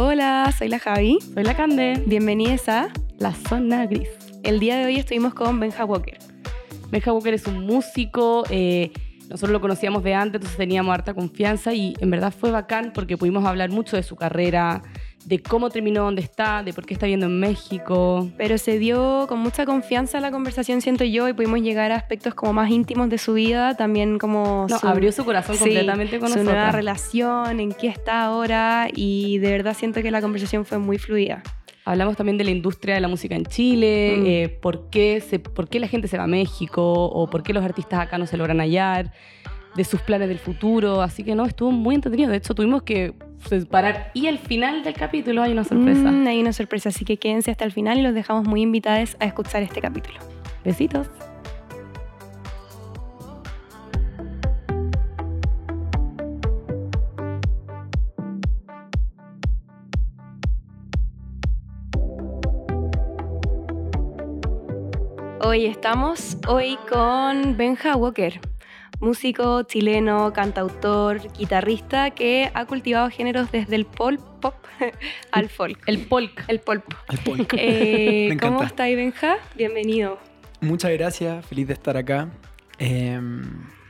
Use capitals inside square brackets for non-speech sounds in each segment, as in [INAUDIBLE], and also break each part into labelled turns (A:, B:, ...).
A: Hola, soy la Javi.
B: Soy la Cande.
A: Bienvenidos a
B: La Zona Gris.
A: El día de hoy estuvimos con Benja Walker.
B: Benja Walker es un músico. eh, nosotros lo conocíamos de antes, entonces teníamos harta confianza y en verdad fue bacán porque pudimos hablar mucho de su carrera, de cómo terminó donde está, de por qué está viviendo en México.
A: Pero se dio con mucha confianza la conversación, siento yo, y pudimos llegar a aspectos como más íntimos de su vida, también como
B: No, abrió su corazón
A: sí,
B: completamente con
A: su
B: nosotros.
A: nueva relación, en qué está ahora, y de verdad siento que la conversación fue muy fluida.
B: Hablamos también de la industria de la música en Chile,
A: Mm.
B: eh, por, qué se, por qué la gente se va a México o por qué los artistas acá no se logran hallar, de sus planes del futuro. Así que no, estuvo muy entretenido. De hecho, tuvimos que parar. Y al final del capítulo hay una sorpresa.
A: Mm, hay una sorpresa, así que quédense hasta el final y los dejamos muy invitados a escuchar este capítulo.
B: Besitos.
A: Hoy estamos hoy con Benja Walker, músico chileno, cantautor, guitarrista que ha cultivado géneros desde el pop pop [LAUGHS] al folk.
B: El polk.
A: El pop.
C: Al polk.
A: Eh, [LAUGHS]
C: Me
A: ¿Cómo estás, Benja? Bienvenido.
C: Muchas gracias, feliz de estar acá. Eh,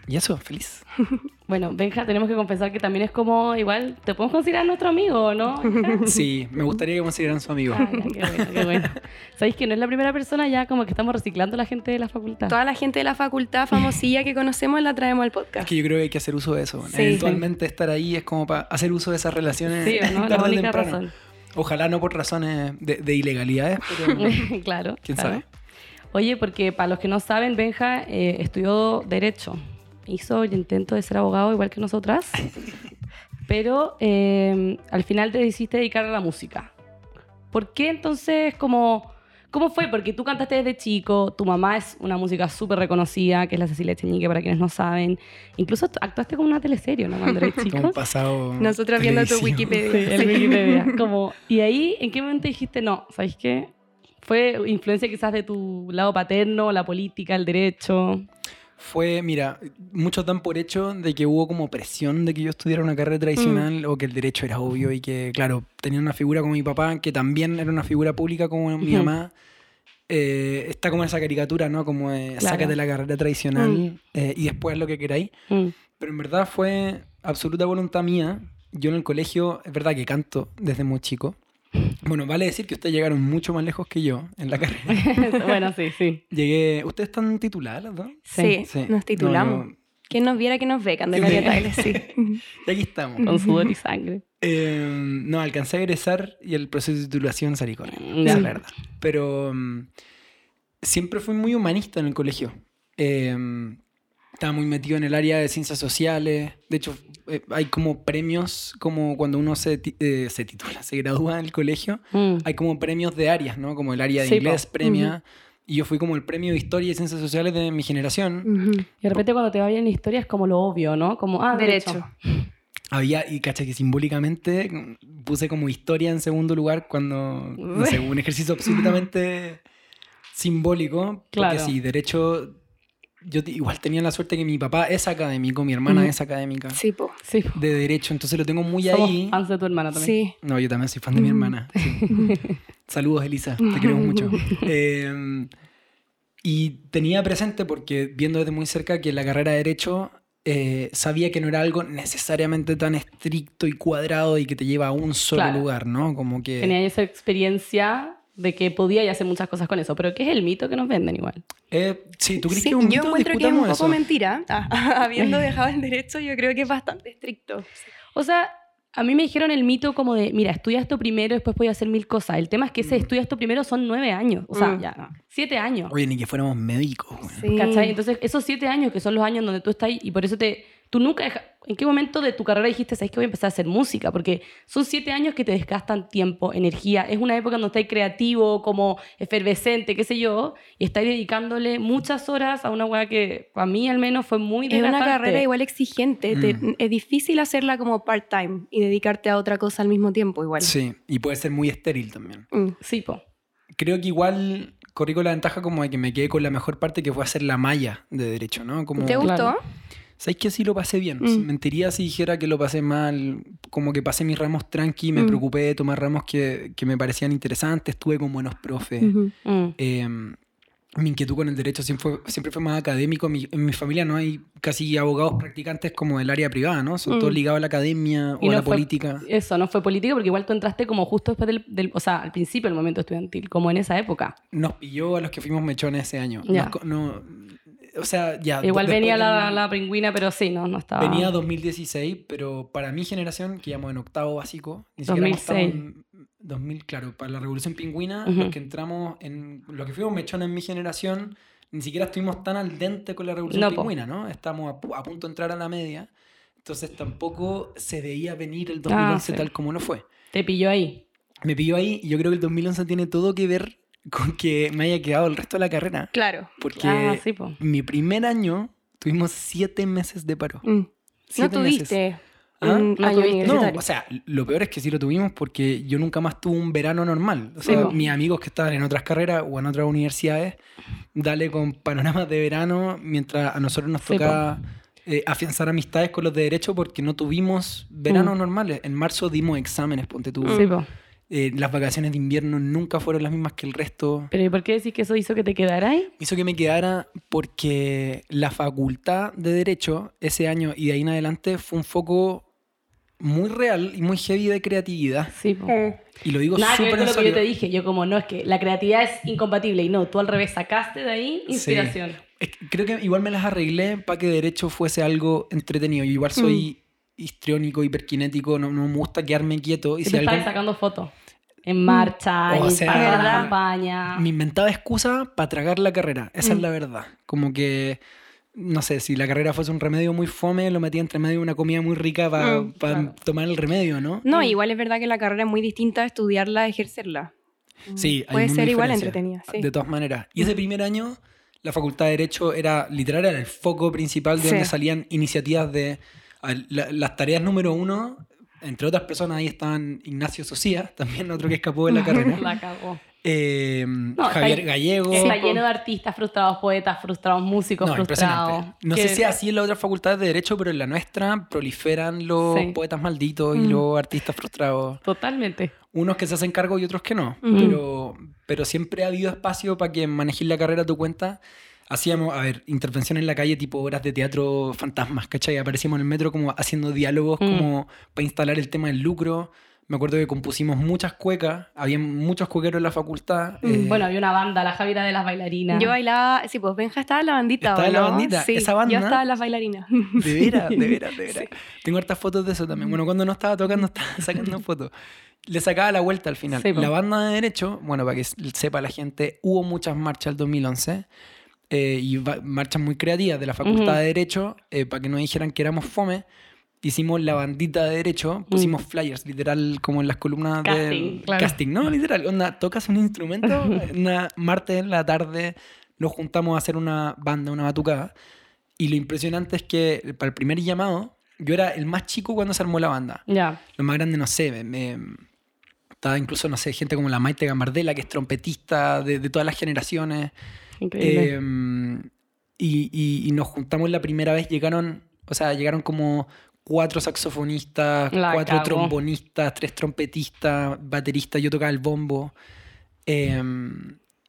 C: y eso, feliz. [LAUGHS]
B: Bueno, Benja, tenemos que confesar que también es como, igual, te podemos considerar nuestro amigo, ¿no? [LAUGHS]
C: Sí, me gustaría que consideraran su amigo.
B: Ah, ya, qué bueno, qué bueno. Sabéis que no es la primera persona ya como que estamos reciclando a la gente de la facultad.
A: Toda la gente de la facultad famosilla que conocemos la traemos al
C: Es
A: podcast.
C: que yo creo que hay que hacer uso de eso.
A: Sí.
C: Eventualmente estar ahí es como para hacer uso de esas relaciones
B: Sí, [LAUGHS] ¿o ¿no? La única razón.
C: Ojalá no por razones de, de ilegalidades, pero
B: claro.
C: quién
B: claro.
C: sabe.
B: Oye, porque para los que no saben, Benja eh, estudió Derecho. Hizo el intento de ser abogado igual que nosotras. [LAUGHS] pero eh, al final te decidiste dedicar a la música. ¿Por qué entonces como... ¿Cómo fue? Porque tú cantaste desde chico, tu mamá es una música súper reconocida, que es la Cecilia Cheñique, para quienes no saben. Incluso actuaste con una teleserie, ¿no? Cuando eres [LAUGHS] chico.
C: Como pasado.
A: Nosotros viendo tu. Wikipedia.
B: Sí, el Wikipedia. [LAUGHS] Como, y ahí, ¿en qué momento dijiste no? ¿Sabéis qué? ¿Fue influencia quizás de tu lado paterno, la política, el derecho?
C: Fue, mira, muchos dan por hecho de que hubo como presión de que yo estudiara una carrera tradicional o que el derecho era obvio y que, claro, tenía una figura como mi papá, que también era una figura pública como mi
B: Ujú.
C: mamá. Eh, está como esa caricatura, ¿no? Como de
B: Claro.
C: sácate la carrera tradicional
A: Mm.
C: eh, y después lo que queráis.
B: Mm.
C: Pero en verdad fue absoluta voluntad mía. Yo en el colegio, es verdad que canto desde muy chico. Bueno, vale decir que ustedes llegaron mucho más lejos que yo en la [LAUGHS] carrera.
B: bueno, sí, sí.
C: Llegué. ¿Ustedes están tituladas las dos?
A: Sí,
C: Sí.
A: nos titulamos.
C: No,
A: ¿Quién nos viera que nos ve, Candelaria. Tagle? Sí. [LAUGHS]
C: Y aquí estamos.
B: Con sudor y sangre.
C: Eh, no, alcancé a egresar y el proceso de titulación salí con él. Es la verdad. Pero mm, siempre fui muy humanista en el colegio. Eh, estaba muy metido en el área de ciencias sociales. De hecho, eh, hay como premios, como cuando uno se, eh, se titula, se gradúa del colegio,
B: Mm.
C: hay como premios de áreas, ¿no? Como el área de
B: Sí, po.
C: inglés premia. Y yo fui como el premio de historia y ciencias sociales de mi generación.
B: Y de repente cuando te va bien la historia es como lo obvio, ¿no? Como, ah, derecho.
A: Derecho.
C: Había, y cacha que simbólicamente puse como historia en segundo lugar cuando, no sé, [LAUGHS] un ejercicio absolutamente simbólico.
B: Claro.
C: Porque sí, derecho, yo igual tenía la suerte que mi papá es académico, mi hermana
B: Ujú.
C: es académica
A: Sí, po.
B: Sí.
C: de derecho, entonces lo tengo muy
B: Somos
C: ahí.
B: fans de tu hermana también.
A: Sí.
C: No, yo también soy fan de mi hermana. sí. [LAUGHS] Saludos, Elisa, te queremos mucho. [LAUGHS] Eh, y tenía presente, porque viendo desde muy cerca que la carrera de Derecho eh, sabía que no era algo necesariamente tan estricto y cuadrado y que te lleva a un solo
B: Claro.
C: lugar, ¿no? Como que...
B: Tenía esa experiencia de que podía y hacer muchas cosas con eso. Pero ¿qué es el mito que nos venden igual?
C: Eh, sí, ¿tú crees
A: Sí,
C: que es un
A: yo
C: mito?
A: encuentro que es un poco
C: eso.
A: mentira. [LAUGHS] Ah, [LAUGHS] habiendo [LAUGHS] dejado el derecho, yo creo que es bastante estricto.
B: O sea, a mí me dijeron el mito como de, mira, estudia esto primero, después puedes hacer mil cosas. El tema es que ese
C: Mm.
B: estudia esto primero son nueve años. O sea,
A: Mm.
B: ya, no, siete años.
C: Oye, ni que fuéramos médicos.
A: Sí.
B: ¿Cachai? Entonces, esos siete años que son los años donde tú estás ahí, y por eso te. Tú nunca. deja- ¿En qué momento de tu carrera dijiste, sabes que voy a empezar a hacer música? Porque son siete años que te desgastan tiempo, energía. Es una época donde estás creativo, como efervescente, qué sé yo, y estás dedicándole muchas horas a una weá que, a mí al menos, fue muy
A: Es una
B: desgastante.
A: carrera igual exigente. te-
C: Mm.
A: es difícil hacerla como part-time y dedicarte a otra cosa al mismo tiempo igual.
C: Sí, y puede ser muy estéril también.
A: Mm.
B: Sí, po.
C: Creo que igual corrí con la ventaja como de que me quedé con la mejor parte que fue hacer la malla de derecho, ¿no? Como,
A: ¿Te gustó?
B: Claro.
C: ¿Sabes que sí lo pasé bien?
A: Mm.
C: Mentiría si dijera que lo pasé mal, como que pasé mis ramos tranqui, me
A: Mm.
C: preocupé de tomar ramos que, que me parecían interesantes, estuve con buenos profes.
B: Mm.
C: Eh, mi inquietud con el derecho siempre fue, siempre fue más académico. Mi- en mi familia no hay casi abogados practicantes como del área privada, ¿no? Son
A: Mm.
C: todos ligados a la academia o a la
B: fue-
C: política.
B: Eso, no fue político porque igual tú entraste como justo después del, del- o sea, al principio del momento estudiantil, como en esa época.
C: Nos pilló a los que fuimos mechones ese año.
B: Ya.
C: Nos co- no, o sea, ya.
B: Igual venía la, la pingüina, pero sí, no, no estaba.
C: Venía 2016, pero para mi generación, que íbamos en octavo básico, ni siquiera hemos estado
B: 2006.
C: en 2000, claro, para la Revolución Pingüina,
B: Ujú.
C: los que entramos en. Los que fuimos mechones en mi generación, ni siquiera estuvimos tan al dente con la Revolución
B: No, po.
C: Pingüina, ¿no? Estamos a, pu- a punto de entrar a la media, entonces tampoco se veía venir el
B: Ah,
C: 2011
B: sí.
C: tal como no fue.
B: Te pilló ahí.
C: Me pilló ahí y yo creo que el 2011 tiene todo que ver con que me haya quedado el resto de la carrera,
A: Claro.
C: porque
B: Ah, sí, po.
C: mi primer año tuvimos siete meses de paro.
A: Mm. No
C: meses.
A: tuviste
C: ¿Ah?
A: un
B: No
A: año
B: tuviste.
C: No, o sea, lo peor es que sí lo tuvimos porque yo nunca más tuve un verano normal. O sea,
B: Sí,
C: mis amigos que estaban en otras carreras o en otras universidades, dale con panoramas de verano, mientras a nosotros nos
B: Sí,
C: tocaba eh, afianzar amistades con los de derecho porque no tuvimos veranos
B: Mm.
C: normales. En marzo dimos exámenes, ponte tú.
B: Sí, po.
C: Eh, las vacaciones de invierno nunca fueron las mismas que el resto.
B: Pero ¿y por qué decís que eso hizo que te quedara ahí?
C: Hizo que me quedara porque la facultad de Derecho ese año y de ahí en adelante fue un foco muy real y muy heavy de creatividad.
B: Sí, po.
A: Eh,
C: Y lo digo
B: Nada que ver
C: súper
B: con lo que yo te dije. Yo como, no, es que la creatividad es incompatible. Y no, tú al revés sacaste de ahí inspiración.
C: Creo que igual me las arreglé para que Derecho fuese algo entretenido. Yo igual soy histriónico, hiperkinético, no, no me gusta quedarme quieto. Y
B: Si te
C: algo,
B: estabas sacando fotos. En marcha,
C: O
B: en
C: sea,
B: para la
A: ¿verdad?
B: campaña.
C: me inventaba excusa para tragar la carrera. Esa es
A: Mm.
C: la verdad. Como que, no sé, si la carrera fuese un remedio muy fome, lo metía entre medio de una comida muy rica para
A: Mm,
B: claro.
C: tomar el remedio, ¿no?
A: No,
B: Mm.
A: igual es verdad que la carrera es muy distinta a estudiarla, a ejercerla.
C: Sí, hay
A: Puede ser igual entretenida, sí.
C: De todas maneras. Y ese primer año, la Facultad de Derecho era literal era el foco principal de
A: Sí.
C: donde salían iniciativas de. La- las tareas número uno, entre otras personas, ahí estaban Ignacio Socía, [LAUGHS] también otro que escapó de la [LAUGHS] carrera.
B: La cagó.
C: eh,
B: está
C: Javier Gallego.
B: Está lleno de artistas frustrados, poetas frustrados, músicos
C: No,
B: frustrados.
C: No
B: Que-
C: sé si así en las otras facultades de Derecho, pero en la nuestra proliferan los
B: Sí.
C: poetas malditos y
A: Mm.
C: los artistas frustrados.
B: Totalmente.
C: unos que se hacen cargo y otros que no.
A: Ujú.
C: pero, pero siempre ha habido espacio para que manejes la carrera a tu cuenta. Hacíamos, a ver, intervención en la calle tipo obras de teatro fantasmas, ¿cachai? Aparecíamos en el metro como haciendo diálogos
B: Mm.
C: como para instalar el tema del lucro. Me acuerdo que compusimos muchas cuecas, había muchos cuequeros en la facultad. eh,
B: Bueno, había una banda, la Javiera de las bailarinas.
A: Yo bailaba, sí, pues Benja estaba en la bandita,
C: Estaba
A: ¿o
C: en la bandita,
A: Sí,
C: esa banda-
A: Yo estaba en las bailarinas.
C: De veras, de veras, de veras. [LAUGHS] Tengo hartas fotos de eso también. Bueno, cuando no estaba tocando, estaba [LAUGHS] sacando fotos. Le sacaba la vuelta al final.
B: Sí, po.
C: la banda de Derecho, bueno, para que sepa la gente, hubo muchas marchas el 2011 eh, y marchas muy creativas de la Facultad de Derecho, eh, para que no dijeran que éramos fome. Hicimos la bandita de Derecho, pusimos flyers, literal, como en las columnas
B: Mm. Casting,
C: del
B: claro.
C: casting, ¿no? Literal, onda, tocas un instrumento, [LAUGHS] una martes en la tarde nos juntamos a hacer una banda, una batucada. Y lo impresionante es que para el primer llamado, yo era el más chico cuando se armó la banda.
B: Ya.
C: Lo más grande, no sé, me, me- estaba incluso, no sé, gente como la Maite Gambardella, que es trompetista de, de todas las generaciones.
B: Increíble.
C: Eh, y, y- y nos juntamos la primera vez, llegaron, o sea, llegaron como cuatro saxofonistas,
B: La
C: cuatro trombonistas, tres trompetistas, bateristas, yo tocaba el bombo. Eh,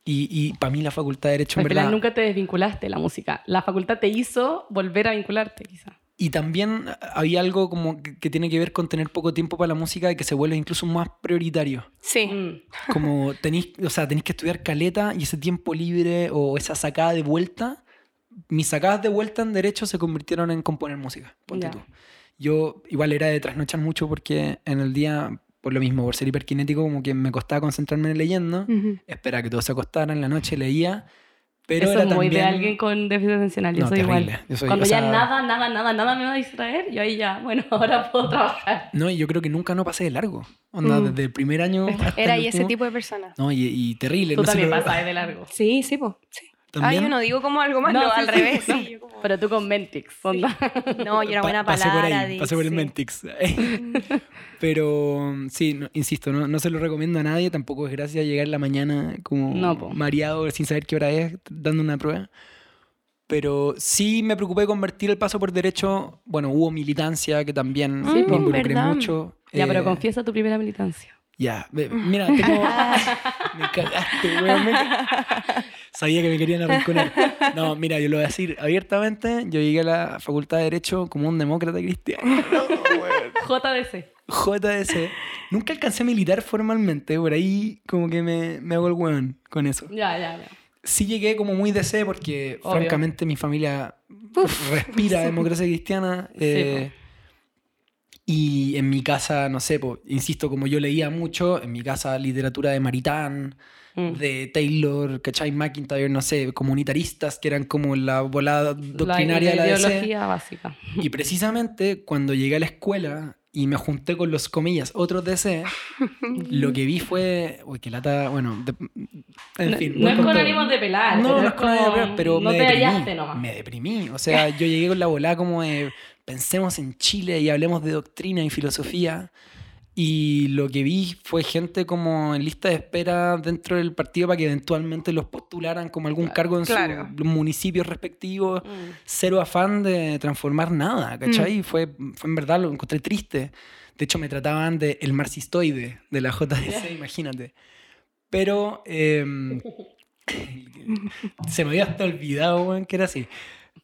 C: y para mí la facultad de Derecho, en
B: Al final
C: verdad...
B: nunca te desvinculaste de la música. La facultad te hizo volver a vincularte, quizá.
C: Y también había algo como que, que tiene que ver con tener poco tiempo para la música y que se vuelve incluso más prioritario.
A: Sí.
B: Mm.
C: Como [LAUGHS] tenéis, o sea, tenéis que estudiar caleta y ese tiempo libre o esa sacada de vuelta, mis sacadas de vuelta en derecho se convirtieron en componer música. Ponte tú. Yo igual era de trasnochar mucho porque en el día, por lo mismo, por ser hiperkinético, como que me costaba concentrarme en leyendo.
A: Ujú.
C: Espera que todos se acostaran en la noche, leía. Pero
B: Eso
C: era
B: es muy
C: también...
B: de alguien con déficit atencional. Yo
C: No,
B: soy
C: terrible.
B: igual.
C: Yo soy-
B: Cuando ya
C: sea-
B: nada, nada, nada, nada me va a distraer, yo ahí ya, bueno, [LAUGHS] ahora puedo trabajar.
C: No, y yo creo que nunca no pasé de largo. Onda,
A: Mm.
C: desde el primer año. [LAUGHS] hasta
A: Era
C: el
A: y ese tipo de persona.
C: No, y, y terrible.
B: Tú
C: no
B: también
C: lo-
B: pasas de largo.
A: Sí, sí, pues. Sí. Ah,
C: ¿También?
A: yo no digo como algo malo,
B: No, sí,
A: al
B: sí,
A: revés.
B: no.
A: sí, yo como-
B: Pero tú con Mentix, onda.
A: No, yo era
C: Pa-
A: buena
C: pasé por
A: palabra.
C: ahí, pasé por el
A: sí.
C: Mentix. [LAUGHS] Pero sí, no- insisto, no, no se lo recomiendo a nadie. Tampoco es gracia llegar en la mañana como mareado sin saber qué hora es, dando una prueba. Pero sí me preocupé de convertir el paso por derecho. Bueno, hubo militancia que también
A: Sí,
C: me involucré
A: ¿verdad?
C: mucho.
B: Ya, pero
C: Eh,
B: confiesa tu primera militancia.
C: Ya, ve- mira, tengo. [LAUGHS] me cagaste, weón. me Sabía que me querían arrinconar. No, mira, yo lo voy a decir abiertamente. Yo llegué a la Facultad de Derecho como un demócrata cristiano. [LAUGHS] No.
B: JDC.
C: JS. Nunca alcancé a militar formalmente. Por ahí, como que me, me hago el weón con eso.
B: Ya, ya, ya.
C: Sí llegué como muy DC porque,
B: Obvio.
C: francamente, mi familia respira democracia cristiana. eh, y en mi casa, no sé, po, insisto, como yo leía mucho, en mi casa literatura de Maritán,
B: Mm.
C: de Taylor, ¿cachai? McIntyre, no sé, comunitaristas que eran como la volada
B: La-
C: doctrinaria de la DC.
B: ideología básica.
C: Y precisamente cuando llegué a la escuela y me junté con los comillas otros DC, lo que vi fue. Uy, que lata. Bueno, de- en
B: No-
C: fin.
B: no es
C: con todo.
B: ánimos de pelar.
C: No, no
B: es
C: con ánimo de pelar, pero
B: no
C: me
B: te
C: deprimí.
B: hallaste nomás.
C: Me deprimí. O sea, yo llegué con la volada como de. Pensemos en Chile y hablemos de doctrina y filosofía. Y lo que vi fue gente como en lista de espera dentro del partido para que eventualmente los postularan como algún cargo en
A: Claro.
C: sus municipios respectivos
B: Mm.
C: cero afán de transformar nada, ¿cachai? Fue, fue en verdad, lo encontré triste. De hecho, me trataban de el marxistoide de la JDC, [LAUGHS] imagínate. Pero em, [LAUGHS] se me había hasta olvidado, que era así.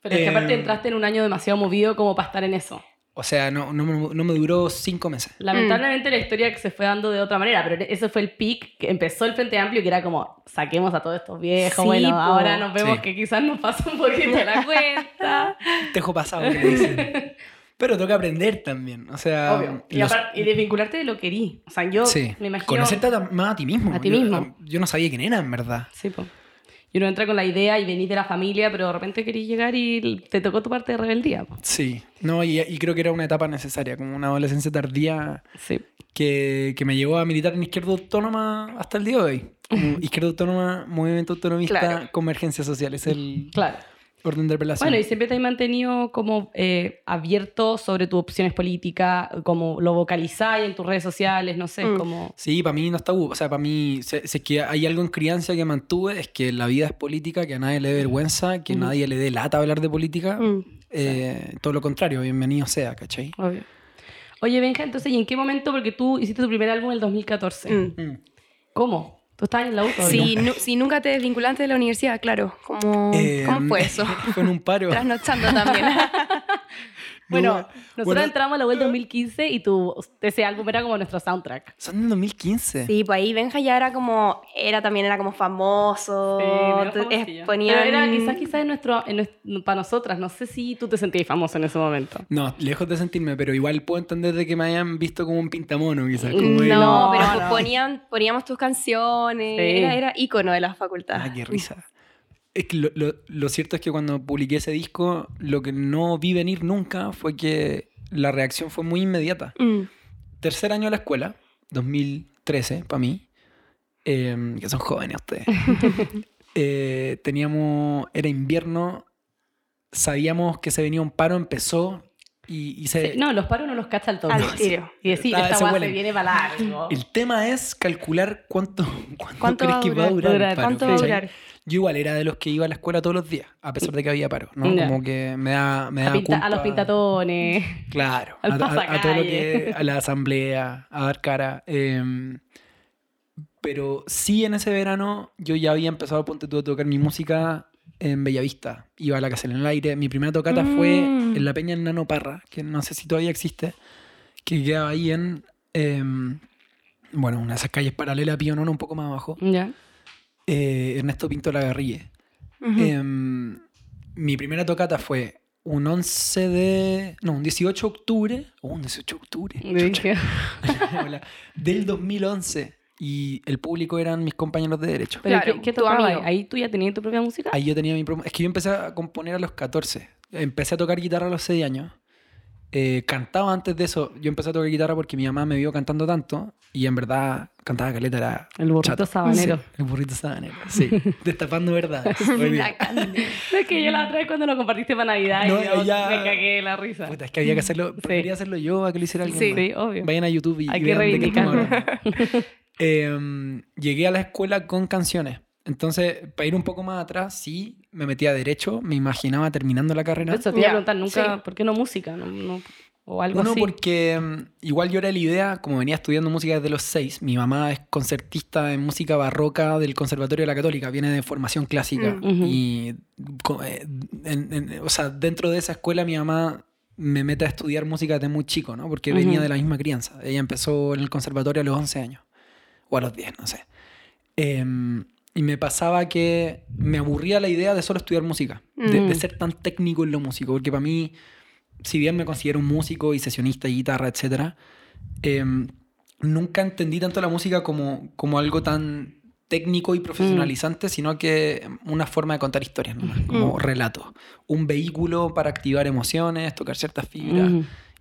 B: Pero es que aparte
C: Eh,
B: entraste en un año demasiado movido como para estar en eso.
C: O sea, no, no, me- no me duró cinco meses.
B: Lamentablemente la historia que se fue dando de otra manera, pero ese fue el pic que empezó el Frente Amplio que era como, saquemos a todos estos viejos,
A: Sí,
B: bueno,
A: po.
B: ahora nos vemos
C: Sí.
B: que quizás nos pasa un poquito la [LAUGHS] cuenta.
C: Tejo pasado, que dicen. [LAUGHS] Pero toca aprender también. O sea,
B: Obvio. Y,
C: los-
B: aparte- y desvincularte de lo que erí. O sea, yo
C: sí.
B: me imagino...
C: Conocerte más a ti mismo.
B: A ti
C: Yo-
B: mismo.
C: Yo, no sabía quién era, en verdad.
B: Sí, po. Y uno entra con la idea y venís de la familia, pero de repente querís llegar y te tocó tu parte de rebeldía.
C: Sí. No, y, y creo que era una etapa necesaria, como una adolescencia tardía
B: Sí.
C: que, que me llevó a militar en Izquierda Autónoma hasta el día de hoy. Como [LAUGHS] Izquierda Autónoma, Movimiento Autonomista,
A: Claro.
C: Convergencia Social. Es el
B: Claro.
C: Orden de relación.
B: Bueno, y siempre te has mantenido como eh, abierto sobre tus opciones políticas, como lo vocalizáis en tus redes sociales, no sé,
A: Mm.
B: como...
C: Sí, para mí no está O sea, para mí, si, si es que hay algo en crianza que mantuve, es que la vida es política, que a nadie le dé vergüenza, que
B: Ujú.
C: nadie le dé lata hablar de política.
A: Mm.
C: Eh, Todo lo contrario, bienvenido sea, ¿cachai?
B: Obvio. Oye, Benja, entonces, ¿y en qué momento? Porque tú hiciste tu primer álbum en el 2014.
A: Mm.
C: Mm.
B: ¿Cómo? ¿Tú estabas en la U?
A: Si, nu- si nunca te desvinculaste de la universidad, claro. ¿Cómo,
C: Eh,
A: ¿cómo fue [LAUGHS] eso?
C: Fue en un paro.
A: Trasnochando también. [LAUGHS] [LAUGHS]
B: Bueno,
C: No,
B: nosotros
C: bueno,
B: entramos a la web 2015 y tu, ese álbum era como nuestro soundtrack.
C: Son en 2015.
A: Sí, pues ahí Benja ya era como, era también era como famoso.
B: famosillo.
A: eh, ponían-
B: Pero era quizás, quizás en nuestro, en nuestro- para nosotras. No sé si tú te sentías famoso en ese momento.
C: No, lejos de sentirme, pero igual puedo entender de que me hayan visto como un pintamono, quizás. Como el-
A: No, pero
B: no.
A: Ponían, poníamos tus canciones.
B: Sí.
A: Era, era ícono de la facultad.
C: Ah, qué risa. Es que lo, lo- lo cierto es que cuando publiqué ese disco, lo que no vi venir nunca fue que la reacción fue muy inmediata.
A: Mm.
C: Tercer año de la escuela, 2013, para mí, eh, que son jóvenes ustedes. [LAUGHS] Eh, teníamos, era invierno, sabíamos que se venía un paro, empezó y, y se...
B: Sí, no, los paros no los cacha al toque.
A: Al tiro.
B: Y decir,
C: Ah,
B: esta
C: se
B: weá se
C: huelen.
B: viene para largo.
C: El tema es calcular cuánto, [LAUGHS] cuánto,
A: ¿Cuánto
C: crees que va a
A: durar?
C: durar. el paro,
A: ¿Cuánto va a durar?
C: Yo igual era de los que iba a la escuela todos los días, a pesar de que había paro, ¿no? Como que me da, me
B: a,
C: da
B: a los pintatones.
C: Claro, [LAUGHS]
B: al
C: a, a- a todo lo que a la asamblea, a dar cara. em, pero sí en ese verano yo ya había empezado ponte tú, a tocar mi música en Bellavista. Iba a la casa en el aire. Mi primera tocata fue
A: Mm.
C: en la Peña en Nano Parra, que no sé si todavía existe, que quedaba ahí en, em, bueno, una de esas calles paralelas a Pío Nono, un poco más abajo.
B: Ya.
C: Eh, Ernesto Pinto Lagarrille.
A: Ujú.
C: Em, mi primera tocata fue un 11 de. No, un 18 de octubre. Oh, un 18 de octubre.
B: Dije, [LAUGHS]
C: Hola. Del 2011. Y el público eran mis compañeros de derecho.
B: Pero
A: Claro,
B: ¿qué, tocaba?
A: amigo.
B: ¿Ahí tú ya tenías tu propia música?
C: Ahí yo tenía mi. pro- Es que yo empecé a componer a los 14. Empecé a tocar guitarra a los 6 años. Eh, cantaba antes de eso. Yo empecé a tocar guitarra porque mi mamá me vio cantando tanto. Y en verdad cantaba caleta. Era
B: El burrito
C: chato.
B: sabanero.
C: Sí, el burrito sabanero. Sí. [LAUGHS] Destapando [LAUGHS]
A: candela.
B: Es que yo la otra vez cuando lo compartiste para Navidad
C: No,
B: y yo
C: ya-
B: me cagué la risa.
C: Puta, es que había que hacerlo. Prefería hacerlo yo a que lo hiciera alguien
A: Sí.
C: más.
B: Sí, obvio.
C: Vayan a YouTube y
B: Hay
C: y
B: que
C: vean de qué estamos
B: reivindicarlo.
C: hablando. [LAUGHS] Em, llegué a la escuela con canciones. Entonces, para ir un poco más atrás, sí, me metí a Derecho, me imaginaba terminando la carrera.
B: Eso te iba a
A: Ya,
B: preguntar nunca,
A: sí.
B: ¿por qué no música? No, no- o algo
C: Uno,
B: así.
C: porque mm, igual yo era la idea, como venía estudiando música desde los seis, mi mamá es concertista en música barroca del Conservatorio de la Católica, viene de formación clásica.
B: Mm. Ujú.
C: Y, eh, en- en- o sea, dentro de esa escuela mi mamá me mete a estudiar música desde muy chico, ¿no? Porque venía
B: Ujú.
C: de la misma crianza. Ella empezó en el conservatorio a los 11 años, o a los 10, no sé. Em, y me pasaba que me aburría la idea de solo estudiar música, de,
B: Mm.
C: de ser tan técnico en lo músico, porque para mí, si bien me considero un músico y sesionista y guitarra, etc., em, nunca entendí tanto la música como, como algo tan técnico y profesionalizante, sino que una forma de contar historias, nomás, como
B: Mm.
C: relatos. Un vehículo para activar emociones, tocar ciertas fibras.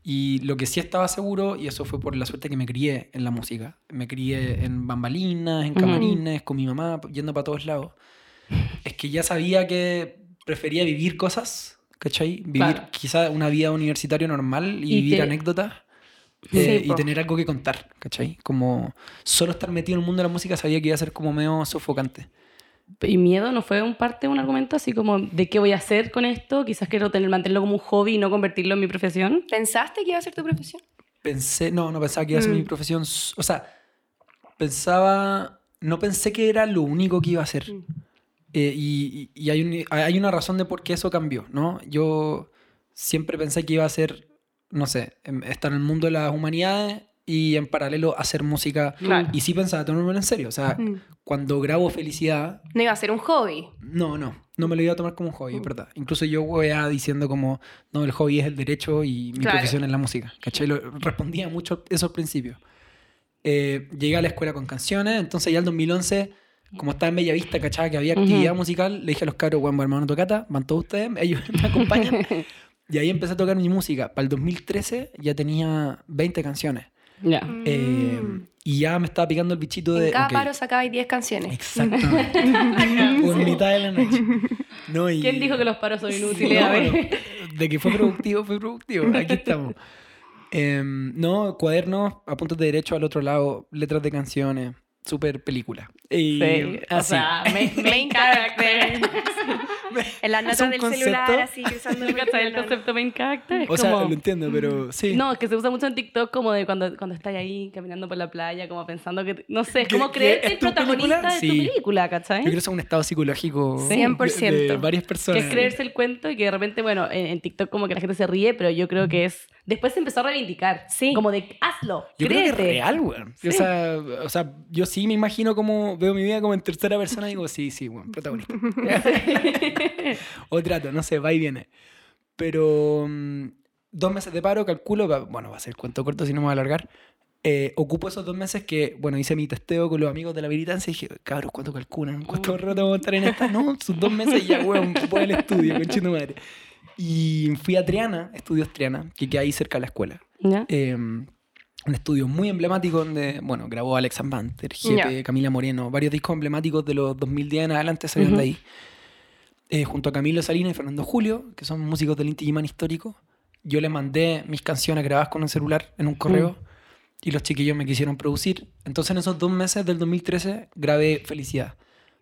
C: Y lo que sí estaba seguro, y eso fue por la suerte que me crié en la música, me crié en bambalinas, en camarines, con mi mamá, yendo para todos lados, es que ya sabía que prefería vivir cosas, ¿cachai? Vivir
B: Claro.
C: quizá una vida universitaria normal y,
B: Y
C: vivir
B: te-
C: anécdotas.
A: Sí,
C: eh, y
A: po.
C: tener algo que contar, ¿cachai? Como solo estar metido en el mundo de la música sabía que iba a ser como medio sofocante.
B: ¿Y miedo no fue un parte, un argumento así como de qué voy a hacer con esto? Quizás quiero tener, mantenerlo como un hobby y no convertirlo en mi profesión.
A: ¿Pensaste que iba a ser tu profesión?
C: Pensé, no, no pensaba que iba a ser
A: Mm.
C: mi profesión. O sea, pensaba, no pensé que era lo único que iba a hacer.
A: Mm.
C: Eh, y y hay, un- hay una razón de por qué eso cambió, ¿no? Yo siempre pensé que iba a ser, no sé, em, estar en el mundo de las humanidades y en paralelo hacer música.
A: Claro.
C: Y sí pensaba tomármelo en serio. O sea,
A: Mm.
C: cuando grabo Felicidad,
A: No iba a ser un hobby.
C: no, no, no me lo iba a tomar como un hobby,
A: Mm.
C: es verdad. Incluso yo weá diciendo como, no, el hobby es el derecho y mi
A: Claro.
C: profesión es la música. ¿Cachai? Lo- respondía mucho eso al principio. Eh, llegué a la escuela con canciones, entonces ya el 2011, como estaba en Bellavista, ¿cachai? Que había actividad musical, le dije a los cabros, bueno, hermano tocata, van todos ustedes, ellos [LAUGHS] me acompañan. [LAUGHS] y ahí empecé a tocar mi música. Para el 2013 ya tenía 20 canciones.
B: Ya.
C: Eh,
A: Mm.
C: y ya me estaba picando el bichito de...
A: En cada
C: ok,
A: paro sacabais 10 canciones.
C: Exactamente. [LAUGHS] o en mitad de la noche. No, y-
B: ¿Quién dijo que los paros son inútiles?
C: No,
B: A ver.
C: bueno, de que fue productivo, fue productivo. Aquí estamos. Em, no, cuadernos, apuntes de derecho al otro lado, letras de canciones, super película. Y
B: Sí, o
C: así.
B: sea, main, main
A: Main
B: character. [LAUGHS]
A: En notas
C: un
A: del
C: concepto.
A: celular, así cruzando
B: ¿No cachai el concepto character? Es
C: o sea,
B: como-
C: lo entiendo, pero sí.
B: No, es que se usa mucho en TikTok como de cuando, cuando estás ahí caminando por la playa, como pensando que... No sé, es
C: ¿Que-
B: como
C: que
B: creerte el protagonista
C: película?
B: de
C: Sí.
B: tu película, ¿cachai?
C: Yo creo que es un estado psicológico
B: Sí.
C: de-
A: 100%.
C: de, varias
B: Que
C: personas.
B: es creerse el cuento y que de repente, bueno, en, en TikTok como que la gente se ríe, pero yo creo que es... Después se empezó a reivindicar.
A: Sí.
B: Como de, hazlo,
C: Yo creo que es
B: créete.
C: real, weón. O, sea, o sea, yo sí me imagino como veo mi vida como en tercera persona y digo, sí, sí, weón, protagonista. [LAUGHS] [LAUGHS] o trato, no sé, va y viene. Pero mm, dos meses de paro, calculo, bueno, va a ser cuento corto si no me voy a alargar. Eh, ocupo esos dos meses que, bueno, hice mi testeo con los amigos de la militancia y dije, cabros, ¿cuánto calculan? ¿Cuánto rato vamos a estar en esta? No, sus dos meses y ya, weón, [LAUGHS] voy al estudio, conchito madre. Y fui a Triana, estudios Triana, que queda ahí cerca de la escuela.
B: ¿Ya?
C: Eh, un estudio muy emblemático donde, bueno, grabó Alex Banter, Jepe,
A: Ya.
C: Camila Moreno, varios discos emblemáticos de los 2010 en adelante salieron
B: Ujú.
C: de ahí. Eh, junto a Camilo Salinas y Fernando Julio, que son músicos del Inti Gimán histórico. Yo les mandé mis canciones grabadas con un celular en un correo
B: Mm.
C: y los chiquillos me quisieron producir. Entonces en esos dos meses del 2013 grabé Felicidad,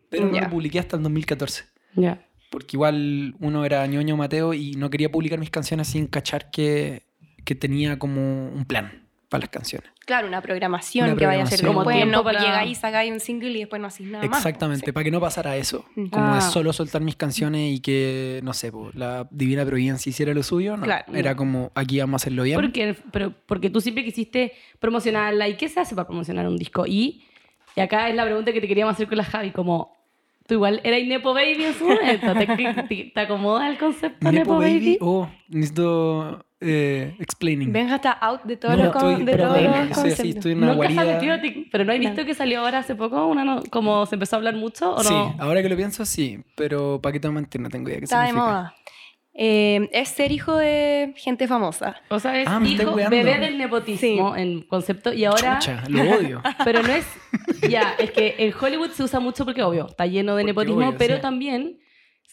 C: pero no lo publiqué hasta el 2014
B: Ya.
C: porque igual uno era ñoño Mateo y no quería publicar mis canciones sin cachar que, que tenía como un plan para las canciones.
A: Claro, una programación
C: Una
A: que vaya a ser como
B: Como
A: no
B: para-
A: llegáis, sacáis un single y después no hacéis nada más.
C: Exactamente, para que no pasara eso. Como de
B: Ah.
C: solo soltar mis canciones y que, no sé, po, la divina providencia hiciera lo suyo. No,
A: Claro.
C: era como, aquí vamos a hacerlo bien.
B: Porque, pero, porque tú siempre quisiste promocionarla. ¿Y qué se hace para promocionar un disco? Y, y acá es la pregunta que te queríamos hacer con la Javi, como... Tú igual eras Nepo Baby en su momento. ¿Te, te, te acomoda el concepto
C: Nepo
B: Nepo, Baby?
C: Baby, oh, necesito eh, explaining.
A: Benja está out de todos
C: No,
A: los, con-
C: estoy,
A: de
C: pero
A: todos los
C: estoy así,
A: conceptos.
C: estoy en una
B: Nunca
C: guarida.
B: metido Pero ¿no has visto que salió ahora hace poco? Una no- como se empezó a hablar mucho o
C: Sí,
B: no?
C: ahora que lo pienso, sí, pero ¿para qué te voy a mentir? No tengo idea qué
A: Está de
C: significa.
A: moda. Eh, es ser hijo de gente famosa.
B: O sea, es
C: Ah,
B: hijo, bebé del nepotismo en concepto. Y ahora...
C: Chucha, lo odio. [LAUGHS]
B: Pero no es. Ya, es que en Hollywood se usa mucho porque, obvio, está lleno de
C: Porque
B: nepotismo,
C: obvio,
B: pero
C: sí.
B: también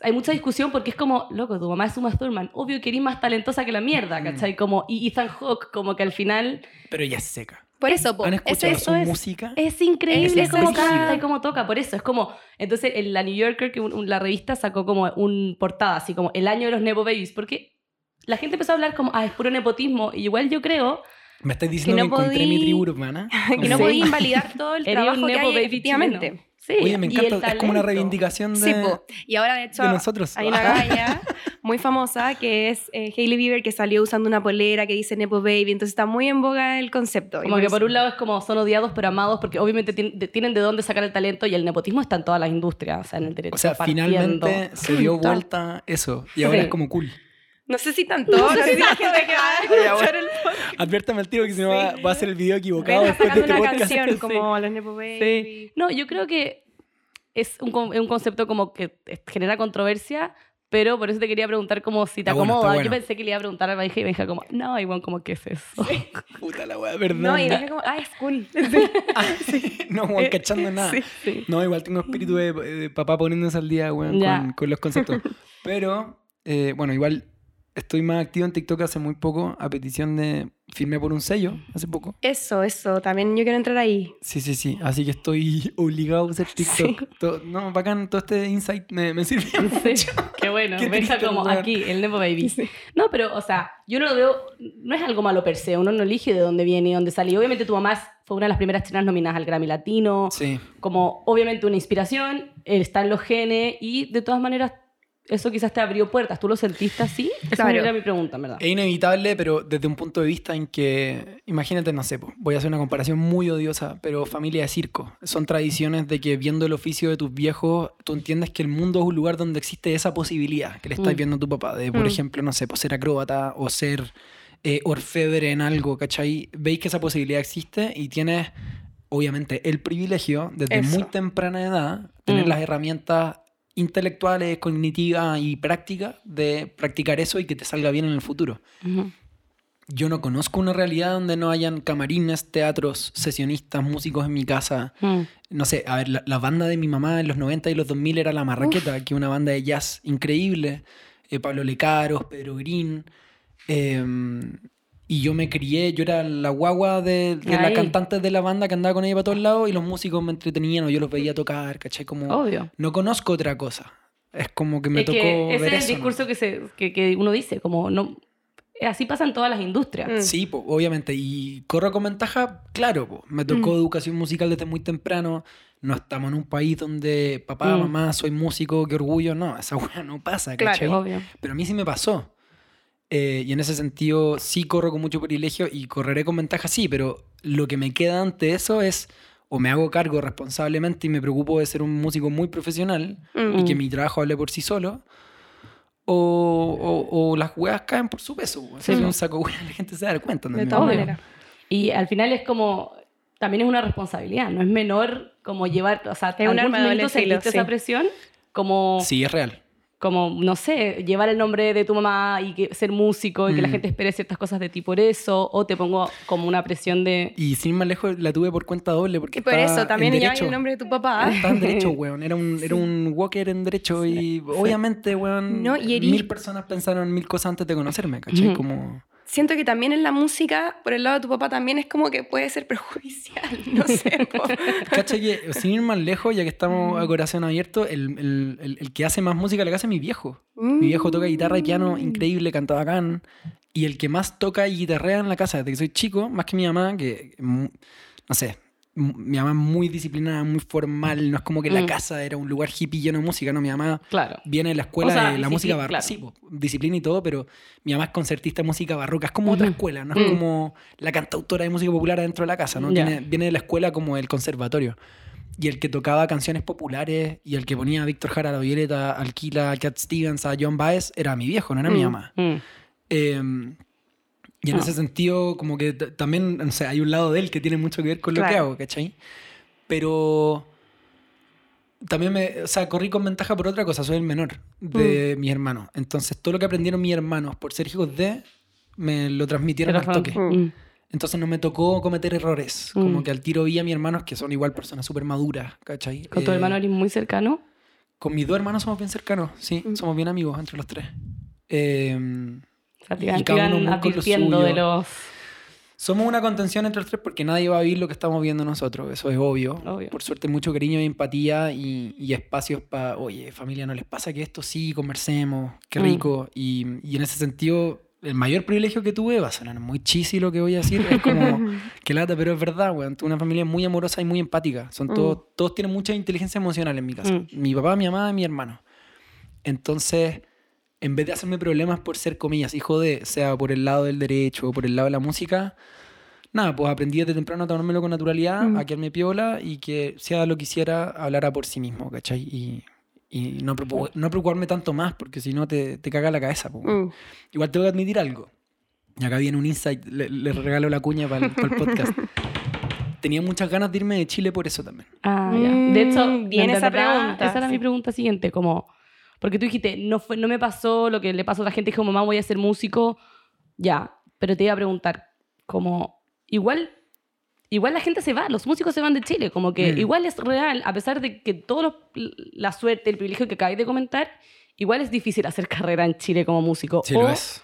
B: hay mucha discusión porque es como, loco, tu mamá es Uma Thurman, obvio que eres más talentosa que la mierda,
C: Mm.
B: ¿cachai? Como, y Ethan Hawke, como que al final.
C: Pero ella es seca.
A: Por eso, po,
C: ¿Han escuchado
B: eso
C: su
B: es-
C: música?
B: Es increíble
A: Es-
B: cómo
A: es
B: canta y cómo toca, por eso. Es como. Entonces, en la New Yorker, que un- un- la revista sacó como un portada, así como el año de los Nepo Babies, porque la gente empezó a hablar como, ah, es puro nepotismo. Y igual yo creo.
C: ¿Me estáis diciendo [LAUGHS] que,
A: no
C: encontré
A: podí-
C: mi tribu urbana?
A: que no
B: Sí.
A: podía invalidar todo el trabajo que hay
B: baby
A: efectivamente.
B: Sí,
C: Oye, me
B: y
C: encanta.
B: el
C: Es como una reivindicación de,
A: Sí, po. Y ahora, de hecho,
C: de nosotros.
A: hay una galla [LAUGHS] muy famosa que es eh, Hailey Bieber que salió usando una polera que dice Nepo Baby, entonces está muy en boga el concepto.
B: Como que
A: eso-
B: por un lado es como son odiados pero amados porque obviamente tienen de dónde sacar el talento y el nepotismo está en todas las industrias, o sea, en el derecho.
C: O sea,
B: partiendo.
C: finalmente se dio vuelta eso. Y ahora
B: Sí.
C: es como cool.
A: No sé si tanto, no sé si la gente que va a escuchar el podcast
C: Adviértame al tiro que si no va, va a ser el video equivocado
A: venga
C: después de este
A: una
C: podcast.
A: canción [LAUGHS]
B: Sí.
A: como los Nepo Baby.
B: Sí. No, yo creo que es un, un concepto como que genera controversia, pero por eso te quería preguntar como si te
C: bueno,
B: acomoda. Yo pensé que le iba a preguntar a Benja y Benja como, no, igual como, ¿qué es eso? [LAUGHS]
C: Puta la wea, perdón.
A: No, y dije como, ah, es cool. [LAUGHS]
C: no, weón, cachando nada.
A: Sí.
B: Sí.
C: No, igual tengo espíritu de, de papá poniéndose al día, weón, con los conceptos. Pero, eh, bueno, igual estoy más activo en TikTok hace muy poco, a petición de... Firmé por un sello hace poco.
A: Eso, eso, también yo quiero entrar ahí.
C: Sí, sí, sí. Así que estoy [LAUGHS] obligado a usar TikTok. Todo- no, bacán, todo este insight me, me sirve.
B: Sí, [LAUGHS] qué bueno.
C: Qué
B: Benja
C: triste
B: como
C: lugar.
B: aquí, el Nepo Baby. No, pero, o sea, yo no lo veo, no es algo malo per se, uno no elige de dónde viene y dónde salió. Obviamente tu mamá fue una de las primeras chilenas nominadas al Grammy Latino,
C: Sí.
B: como obviamente una inspiración, está en los genes y de todas maneras eso quizás te abrió puertas. ¿Tú lo sentiste así? Esa
A: Claro.
B: era mi pregunta, en ¿verdad?
C: Es inevitable, pero desde un punto de vista en que, imagínate, no sé, voy a hacer una comparación muy odiosa, pero familia de circo. Son tradiciones de que viendo el oficio de tus viejos, tú entiendes que el mundo es un lugar donde existe esa posibilidad que le estás
B: Mm.
C: viendo a tu papá, de, por
A: Mm.
C: ejemplo, no sé, pues ser acróbata o ser eh, orfebre en algo, ¿cachai? Veis que esa posibilidad existe y tienes, obviamente, el privilegio desde
A: Eso.
C: muy temprana edad, tener
B: Mm.
C: las herramientas intelectuales, cognitivas y prácticas de practicar eso y que te salga bien en el futuro.
B: Ujú.
C: Yo no conozco una realidad donde no hayan camarines, teatros, sesionistas, músicos en mi casa.
B: Mm.
C: No sé, a ver, la, la banda de mi mamá en los 90 y los 2000 era La Marraqueta, que una banda de jazz increíble. Eh, Pablo Lecaros, Pedro Green. eh, y yo me crié, yo era la guagua de, de la cantante de la banda que andaba con ella para todos lados y los músicos me entretenían o yo los veía tocar, ¿cachai? Como,
B: Obvio.
C: no conozco otra cosa. Es como que me
B: Es
C: tocó
B: que ese
C: ver
B: es el
C: eso, ¿no?
B: discurso que, se, que, que uno dice, como no... Así pasan todas las industrias.
A: Mm.
C: Sí, po, obviamente. Y corro con ventaja, claro, po. me tocó
A: Mm.
C: educación musical desde muy temprano. No estamos en un país donde papá,
B: Mm.
C: mamá, soy músico, qué orgullo. No, esa [LAUGHS] weá no pasa,
A: Claro,
C: ¿cachai?
B: Obvio.
C: Pero a mí sí me pasó. Eh, y en ese sentido sí corro con mucho privilegio y correré con ventaja, sí, pero lo que me queda ante eso es o me hago cargo responsablemente y me preocupo de ser un músico muy profesional
A: Mm.
C: y que mi trabajo hable por sí solo. O, o- o las weas caen por su peso.
B: Sí,
C: un saco wea, [LAUGHS] la gente se da cuenta.
A: De todas maneras.
B: Y al final es como, también es una responsabilidad, no es menor como llevar, o sea,
A: Es un
B: ¿algún
A: arma de
B: momento
A: doble filo,
B: sentiste
A: sí.
B: esa presión? Como,
C: Sí, es real.
B: Como, no sé, llevar el nombre de tu mamá y que, ser músico y que la
C: Mm.
B: gente espere ciertas cosas de ti por eso, o te pongo como una presión de...
C: Y sin más lejos la tuve por cuenta doble porque
A: Y por eso también
C: en
A: lleva
C: derecho.
A: el nombre de tu papá.
C: Estaba en derecho, [LAUGHS] weón. Era un, era un walker en derecho y obviamente, weón,
A: No, y eri-
C: mil personas pensaron mil cosas antes de conocerme, ¿cachai? Como...
A: Siento que también en la música, por el lado de tu papá, también es como que puede ser [LAUGHS] perjudicial. No sé. [LAUGHS] po.
C: ¿Cachai? Que, sin ir más lejos, ya que estamos a corazón abierto, el, el- el- el que hace más música le hace mi viejo. Mi viejo toca guitarra y piano
A: Mm.
C: increíble, canta bacán. Y el que más toca y guitarrea en la casa desde que soy chico, más que mi mamá, que, mm, no sé, mi mamá es muy disciplinada, muy formal. No es como que la
B: Mm.
C: casa era un lugar hippie lleno de música, no. Mi mamá
B: Claro.
C: viene de la escuela
B: O sea,
C: de la música barroca.
B: claro.
C: Sí, disciplina y todo, pero mi mamá es concertista de música barroca. Es como otra escuela, no es
B: Mm.
C: como la cantautora de música popular adentro de la casa, ¿no? Viene de la escuela como el conservatorio. Y el que tocaba canciones populares y el que ponía a Víctor Jara, a la Violeta, a Alquila, a Cat Stevens, a John Baez, era mi viejo, no era mi
A: Mm.
C: mamá.
B: Mm.
C: Eh, y en
B: Ah.
C: ese sentido, como que también, no sé, hay un lado de él que tiene mucho que ver con lo que hago, ¿cachai? Pero también me, o sea, corrí con ventaja por otra cosa, soy el menor de mis hermanos. Entonces, todo lo que aprendieron mis hermanos por ser hijos de, me lo transmitieron
B: Pero
C: al toque.
B: mm.
C: Entonces no me tocó cometer errores.
B: Mm.
C: Como que al tiro vi a mis hermanos que son igual personas súper maduras, ¿cachai?
B: ¿Con tu
C: Eh,
B: hermano eres muy cercano?
C: Con mis dos hermanos somos bien cercanos, sí,
A: Mm.
C: somos bien amigos entre los tres. Eh,
B: O sea, te
C: Y
B: iban, te
C: cada
B: iban
C: uno muy con lo
B: advirtiendo de los...
C: Somos una contención entre los tres porque nadie va a vivir lo que estamos viendo nosotros, eso es obvio.
B: Obvio.
C: Por suerte, mucho cariño y empatía y, y espacios para, oye, familia, ¿no les pasa que esto sí, conversemos, qué
B: Mm.
C: rico? Y, y en ese sentido, el mayor privilegio que tuve, va a sonar muy cheesy lo que voy a decir, es como, [LAUGHS] que lata, pero es verdad, weón. Tuve una familia muy amorosa y muy empática. Son todos, todos tienen mucha inteligencia emocional en mi casa.
B: Mm.
C: Mi papá, mi mamá, mi hermano. Entonces, en vez de hacerme problemas por ser, comillas, hijo de, sea por el lado del derecho o por el lado de la música, nada, pues aprendí desde temprano a tomármelo con naturalidad,
A: Mm.
C: a quedarme piola y que sea lo que hiciera, hablara por sí mismo, ¿cachai? Y, y no, no preocuparme tanto más, porque si no te, te caga la cabeza. pues.
A: Mm.
C: Igual tengo que admitir algo. Y acá viene un insight, le, le regalo la cuña para el, podcast. [LAUGHS] Tenía muchas ganas de irme de Chile por eso también.
B: Ah, ya. De hecho,
A: Mm, bien
B: de
A: esa pregunta,
B: Esa era
A: sí.
B: mi pregunta siguiente, como... Porque tú dijiste, no, fue, no me pasó lo que le pasó a otra gente, dijo, mamá, voy a ser músico. Ya, pero te iba a preguntar, como... Igual... Igual la gente se va, los músicos se van de Chile, como que
C: Mm.
B: igual es real, a pesar de que todo la suerte, el privilegio que acabáis de comentar, igual es difícil hacer [LAUGHS] carrera en Chile como músico.
C: Sí,
B: o,
C: lo es.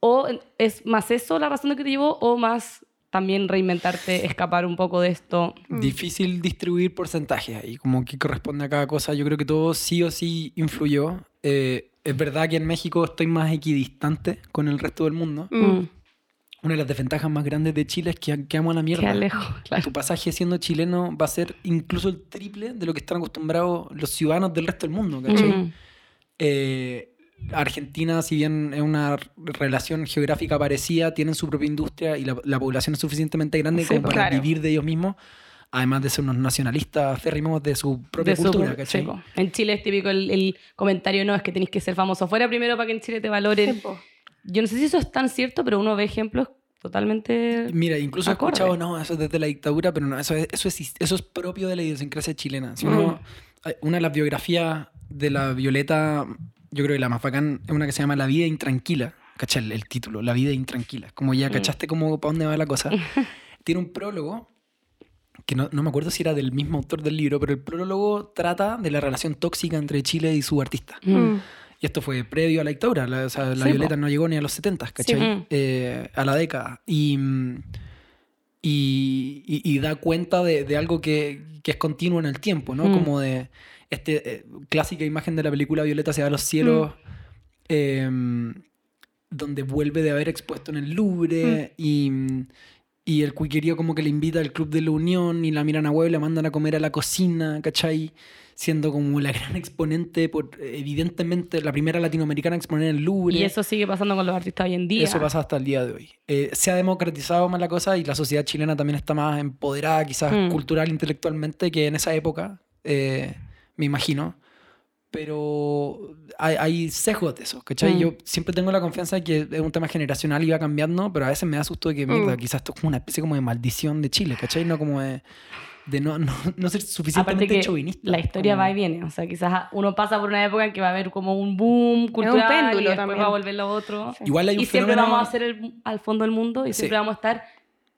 B: o es más eso la razón de que te llevó, o más también reinventarte, escapar un poco de esto.
A: Mm.
C: Difícil distribuir porcentajes y como que corresponde a cada cosa. Yo creo que todo sí o sí influyó. Eh, es verdad que en México estoy más equidistante con el resto del mundo.
A: Mm.
B: Mm.
C: Una de las desventajas más grandes de Chile es que quedamos a la mierda.
B: Qué lejos, claro.
C: Tu pasaje siendo chileno va a ser incluso el triple de lo que están acostumbrados los ciudadanos del resto del mundo, ¿cachai?
B: Mm.
C: Eh, Argentina, si bien es una relación geográfica parecida, tienen su propia industria y la, la población es suficientemente grande
B: Sí,
C: como para
A: claro.
C: vivir de ellos mismos, además de ser unos nacionalistas férrimos de su propia
B: De su-
C: cultura,
B: sí,
C: ¿cachai?
B: po. en Chile es típico el, el comentario, no, es que tenéis que ser famoso afuera primero para que en Chile te valoren.
A: Sí.
B: Yo no sé si eso es tan cierto, pero uno ve ejemplos totalmente...
C: Mira, incluso
B: Acorde.
C: he escuchado, no, eso es desde la dictadura, pero no, eso es, eso es, eso es propio de la idiosincrasia chilena. Si uno- hay- una de las biografías de la Violeta, yo creo que la más bacán es una que se llama La vida intranquila. ¿Cachai? El, el título, La vida intranquila. Como ya
B: Mm.
C: cachaste como para dónde va la cosa. [LAUGHS] Tiene un prólogo que no, no me acuerdo si era del mismo autor del libro, pero el prólogo trata de la relación tóxica entre Chile y su artista.
B: Mm.
A: Mm.
C: Y esto fue previo a la dictadura. La, o sea, la
B: Sí,
C: Violeta
B: po.
C: no llegó ni a los 70, ¿cachai?
B: Mm.
C: Eh, a la década. Y, y, y- y da cuenta de, de algo que, que es continuo en el tiempo, ¿no?
B: Mm.
C: Como de este clásica imagen de la película Violeta se va a los cielos, em, donde vuelve de haber expuesto en el Louvre y, y el cuiquerío como que le invita al Club de la Unión y la miran a huevo y la mandan a comer a la cocina, ¿cachai? Siendo como la gran exponente, por, evidentemente la primera latinoamericana a exponer en el Louvre.
B: Y eso sigue pasando con los artistas hoy en día.
C: Eso pasa hasta el día de hoy. Eh, se ha democratizado más la cosa y la sociedad chilena también está más empoderada, quizás
B: Mm.
C: cultural, intelectualmente, que en esa época, eh, me imagino. Pero hay, hay sesgos de eso, ¿cachai?
B: Mm.
C: Yo siempre tengo la confianza de que es un tema generacional y va cambiando, pero a veces me da susto de que, mierda,
A: Mm.
C: quizás esto es como una especie como de maldición de Chile, ¿cachai? No como de, de no, no, no ser
B: Aparte
C: suficientemente
B: que
C: chauvinista.
B: la historia
C: como-
B: va y viene. O sea, quizás uno pasa por una época en que va a haber como un boom cultural
A: péndulo
B: y después
A: también.
B: va a volver lo otro.
C: Igual hay un
B: Y siempre
C: fenómeno-
B: vamos a ser el- al fondo del mundo y
C: Sí.
B: siempre vamos a estar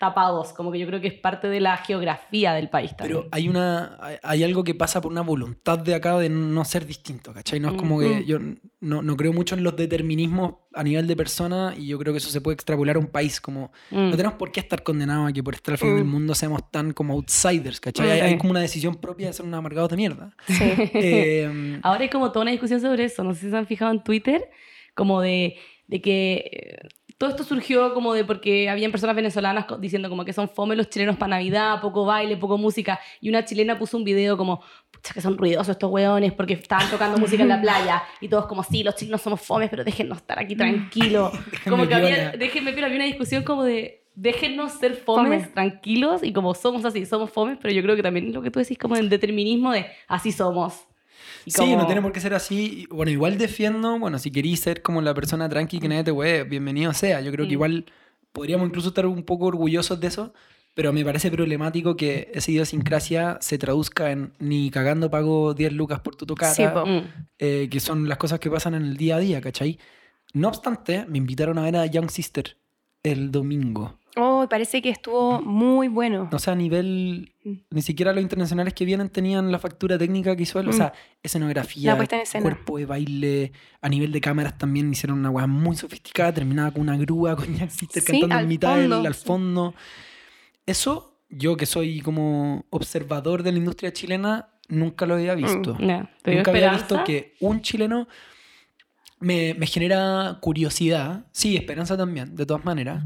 B: tapados. Como que yo creo que es parte de la geografía del país también.
C: Pero hay una hay- algo que pasa por una voluntad de acá de no ser distinto, ¿cachai? No es como que
A: Mm.
C: yo no, no creo mucho en los determinismos a nivel de persona y yo creo que eso se puede extrapolar a un país como
B: Mm.
C: no tenemos por qué estar condenados a que por estar al fin
A: Mm.
C: del mundo seamos tan como outsiders, ¿cachai?
B: Mm,
C: Hay, hay como una decisión propia de ser un amargados de mierda.
A: Sí. [LAUGHS]
C: Eh, [LAUGHS]
B: Ahora hay como toda una discusión sobre eso. No sé si se han fijado en Twitter, como de, de que todo esto surgió como de porque habían personas venezolanas diciendo como que son fome los chilenos para Navidad, poco baile, poco música. Y una chilena puso un video como, pucha que son ruidosos estos hueones porque estaban tocando música en la playa. Y todos como, sí, los chilenos somos fomes, pero déjennos estar aquí tranquilos. [LAUGHS] como que había, déjenme piola, había una discusión como de... Déjennos ser fomes,
A: Fome.
B: tranquilos, y como somos así, somos fomes, pero yo creo que también lo que tú decís como el determinismo de así somos. Y
C: Sí, no tiene por qué ser así. Bueno, igual defiendo, bueno, si querís ser como la persona tranqui que nadie te hueve, bienvenido sea. Yo creo que igual podríamos incluso estar un poco orgullosos de eso, pero me parece problemático que esa idiosincrasia se traduzca en ni cagando pago 10 lucas por tu tocata,
A: Sí, po.
B: Mm.
C: eh, que son las cosas que pasan en el día a día, ¿cachai? No obstante, me invitaron a ver a Young Sister el domingo.
A: Oh, parece que estuvo muy bueno.
C: O sea, a nivel.
A: Mm.
C: Ni siquiera los internacionales que vienen tenían la factura técnica que hizo él. O
A: Mm.
C: sea, escenografía,
A: La puesta en
C: cuerpo de baile. A nivel de cámaras también hicieron una weá muy sofisticada. Terminaba con una grúa, [LAUGHS] con Jack Sister
A: Sí,
C: cantando
A: al
C: en mitad del
A: fondo,
C: al
A: sí.
C: fondo. Eso, yo que soy como observador de la industria chilena, nunca lo había visto.
B: ¿te dio
C: Nunca había visto que un chileno me, me genera curiosidad. Sí, esperanza también, de todas maneras.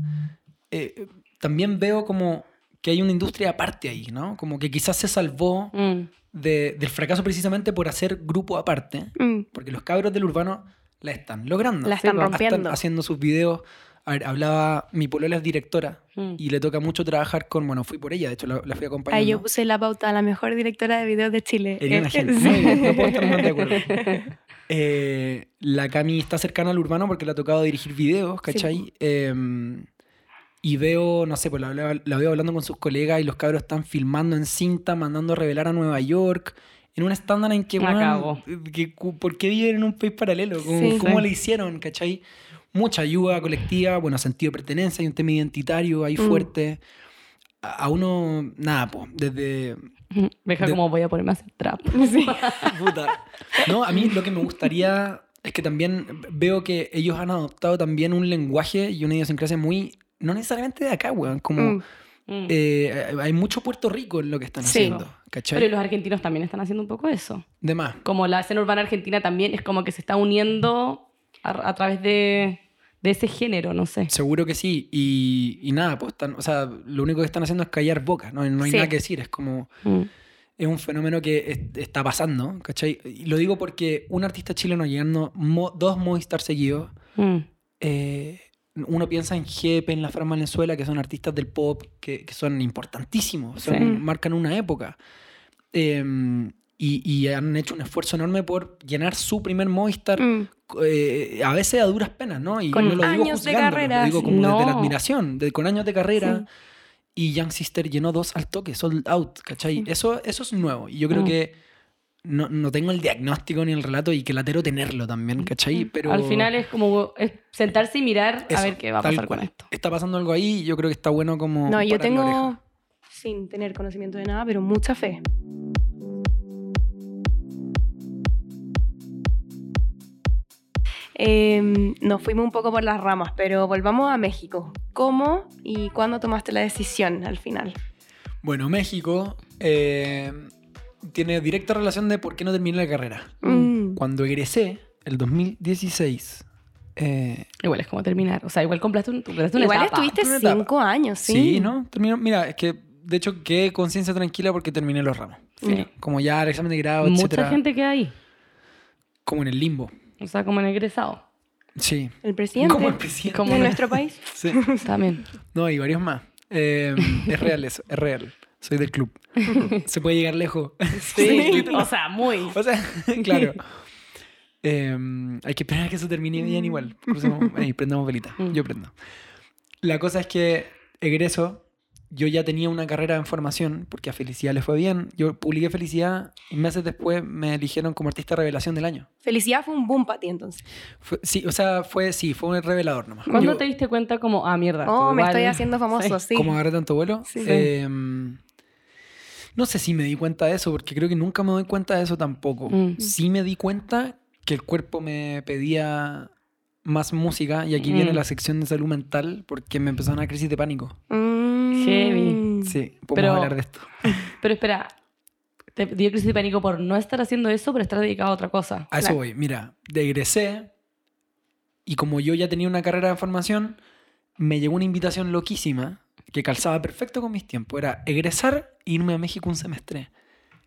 C: Eh, también veo como que hay una industria aparte ahí, ¿no? Como que quizás se salvó
B: Mm.
C: de- del fracaso precisamente por hacer grupo aparte.
A: Mm.
C: Porque los cabros del urbano la están logrando.
A: La están rompiendo.
C: Están haciendo sus videos. A ver, hablaba, mi polola es directora
B: Mm.
C: y le toca mucho trabajar con, bueno, fui por ella, de hecho la, la fui acompañando.
A: Ahí yo puse la pauta a la mejor directora de videos de Chile. Eh, [LAUGHS]
C: gente.
A: sí.
C: Muy bien, no puedo estar más de acuerdo. [LAUGHS] Eh, la Cami está cercana al urbano porque le ha tocado dirigir videos, ¿cachai? Eh, y veo, no sé, pues la, la- la veo hablando con sus colegas y los cabros están filmando en cinta, mandando a revelar a Nueva York. En un estándar en que,
B: cago.
C: que ¿por qué viven en un país paralelo? ¿Cómo,
A: Sí.
C: cómo
B: Sí.
C: le hicieron, cachai? Mucha ayuda colectiva, bueno, sentido de pertenencia, hay un tema identitario ahí
A: Mm.
C: fuerte. A, a uno, nada, pues, desde, [LAUGHS]
B: Deja
C: De-
B: como voy a ponerme a hacer trap. [LAUGHS]
A: Sí. [LAUGHS]
C: Puta. No, a mí lo que me gustaría es que también veo que ellos han adoptado también un lenguaje y una idiosincrasia muy, no necesariamente de acá, weón, como
A: Mm.
B: Mm.
C: eh, hay mucho Puerto Rico en lo que están
A: Sí.
C: haciendo, ¿cachai?
B: Pero los argentinos también están haciendo un poco eso.
C: De más.
B: Como la escena urbana argentina también es como que se está uniendo a, a través de, de ese género, no sé.
C: Seguro que sí. Y, y nada, pues están, o sea, lo único que están haciendo es callar bocas, no, no hay
A: Sí.
C: nada que decir, es como...
B: Mm.
C: es un fenómeno que es- está pasando, ¿cachai? Y lo digo porque un artista chileno llegando mo- dos Movistar seguidos,
B: Mm.
C: eh, uno piensa en Jepe, en La Fran Valenzuela, que son artistas del pop que, que son importantísimos, son-
B: Sí.
C: marcan una época. Eh, y, y han hecho un esfuerzo enorme por llenar su primer Movistar,
A: Mm.
C: eh, a veces a duras penas, ¿no? Y
A: Con
C: no lo digo
A: años de
C: juzgándolo,
A: carrera,
C: lo digo
A: sí.
C: como desde la
B: No.
C: admiración, de, con años de carrera. Y Young Sister llenó dos al toque, sold out, ¿cachai?
A: Sí.
C: Eso, eso es nuevo. Y yo creo
B: Mm.
C: que no, no tengo el diagnóstico ni el relato y que latero tenerlo también, ¿cachai? Pero
B: Al final es como es sentarse y mirar
C: eso,
B: a ver qué va a pasar
C: cual.
B: con esto.
C: Está pasando algo ahí y yo creo que está bueno como.
A: No, yo tengo, sin tener conocimiento de nada, pero mucha fe. Eh, nos fuimos un poco por las ramas, pero volvamos a México. ¿Cómo y cuándo tomaste la decisión al final?
C: Bueno, México eh, tiene directa relación de por qué no terminé la carrera.
A: Mm.
C: Cuando egresé, el 2016. eh,
B: Igual es como terminar. O sea, igual completaste, un,
A: Igual
B: etapa.
A: estuviste
C: Una etapa.
A: cinco años, sí.
C: sí. ¿no? Terminó, mira, es que de hecho quedé conciencia tranquila porque terminé los ramos.
B: Sí.
C: Como ya el examen de grado,
B: Mucha
C: etcétera.
B: gente queda ahí.
C: Como en el limbo.
B: O sea, como en egresado.
C: Sí.
A: El presidente
C: Como el presidente.
B: Como una-
A: nuestro país.
C: Sí.
B: También.
C: No, y varios más. Eh, es real eso, es real. Soy del club. [LAUGHS] Se puede llegar lejos. [LAUGHS]
B: Sí. o sea, muy.
C: O sea, [LAUGHS] claro. Eh, hay que esperar a que eso termine bien igual. Crucemos, ahí, prendamos velita.
B: Mm.
C: Yo prendo. La cosa es que egreso, yo ya tenía una carrera en formación, porque a Felicidad le fue bien. Yo publiqué Felicidad y meses después me eligieron como artista revelación del año.
A: Felicidad fue un boom para ti entonces.
C: Fue- sí, o sea, fue, sí, fue un revelador nomás.
B: ¿Cuándo
C: Yo-
B: te diste cuenta como, ah, mierda?
A: Oh, me
B: igual-
A: estoy haciendo famoso, sí.
C: ¿Cómo agarré tanto vuelo?
A: Sí.
C: Eh, no sé si me di cuenta de eso, porque creo que nunca me doy cuenta de eso tampoco.
B: Mm.
C: Sí me di cuenta que el cuerpo me pedía más música y aquí
B: Mm.
C: viene la sección de salud mental porque me empezó una crisis de pánico.
A: Mm.
B: Heavy.
C: Sí, podemos
B: Pero-
C: hablar de esto. [LAUGHS]
B: Pero espera, te dio crisis de pánico por no estar haciendo eso, pero estar dedicado a otra cosa.
C: A eso
A: Claro.
C: voy. Mira, egresé y como yo ya tenía una carrera de formación, me llegó una invitación loquísima que calzaba perfecto con mis tiempos. Era egresar e irme a México un semestre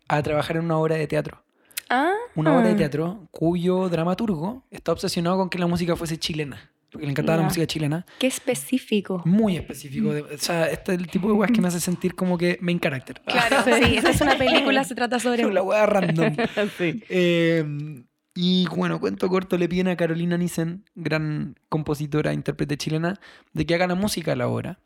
C: a trabajar en una obra de teatro.
A: Ah.
C: Una obra de teatro cuyo dramaturgo está obsesionado con que la música fuese chilena. Porque le encantaba la música chilena.
A: Qué específico.
C: Muy específico. de- o sea, este es el tipo de weas que me hace sentir como que main character.
A: Claro, [LAUGHS] sí, esta es una película, se trata sobre
C: la wea random. [LAUGHS]
B: sí.
C: Eh, y bueno, cuento corto, le piden a Carolina Nissen, gran compositora, intérprete chilena, de que haga la música a la obra.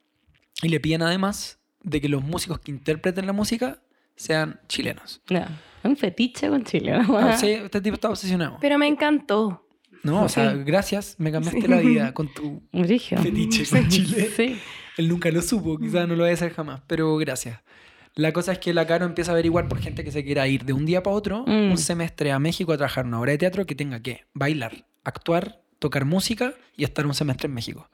C: Y le piden además de que los músicos que interpreten la música sean chilenos.
B: Ya. Un fetiche con Chile. ¿no?
C: Ah, sí, este tipo está obsesionado.
A: Pero me encantó.
C: No, o sea,
B: Sí.
C: gracias, me cambiaste la vida con tu [LAUGHS] fetiche con Chile.
B: Sí.
C: Él nunca lo supo, quizás no lo va a hacer jamás, pero gracias. La cosa es que la Caro empieza a averiguar por gente que se quiera ir de un día para otro,
B: Mm.
C: un semestre a México a trabajar una obra de teatro que tenga que bailar, actuar, tocar música y estar un semestre en México.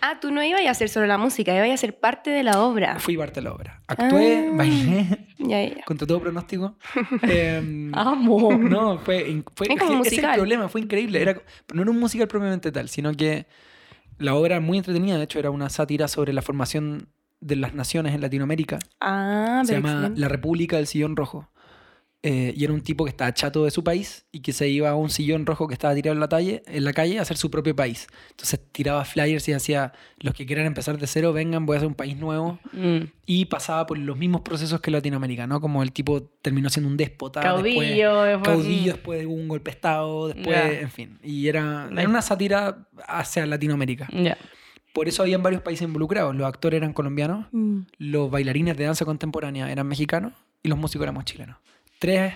A: Ah, tú no ibas a hacer solo la música, ibas a ser parte de la obra.
C: Fui parte de la obra. Actué,
A: Ah.
C: bailé,
A: Ya, ya,
C: contra todo pronóstico. [LAUGHS] Em,
B: Amo.
C: No, fue, fue
A: Es como
C: ese el problema, fue increíble. Era, no era un musical propiamente tal, sino que la obra muy entretenida, de hecho, era una sátira sobre la formación de las naciones en Latinoamérica.
A: Ah,
C: Se llama
A: excelente.
C: La República del Sillón Rojo. Eh, y era un tipo que estaba chato de su país y que se iba a un sillón rojo que estaba tirado en la, talle, en la calle a hacer su propio país. Entonces tiraba flyers y hacía, los que quieran empezar de cero, vengan, voy a hacer un país nuevo.
B: Mm.
C: Y pasaba por los mismos procesos que Latinoamérica, ¿no? Como el tipo terminó siendo un déspota. después-
B: Caudillo. después-
C: caudillo, después de un golpe de estado, después, en fin. Y era, era una sátira hacia Latinoamérica. Por eso habían varios países involucrados. Los actores eran colombianos,
A: Mm.
C: los bailarines de danza contemporánea eran mexicanos y los músicos éramos chilenos. Tres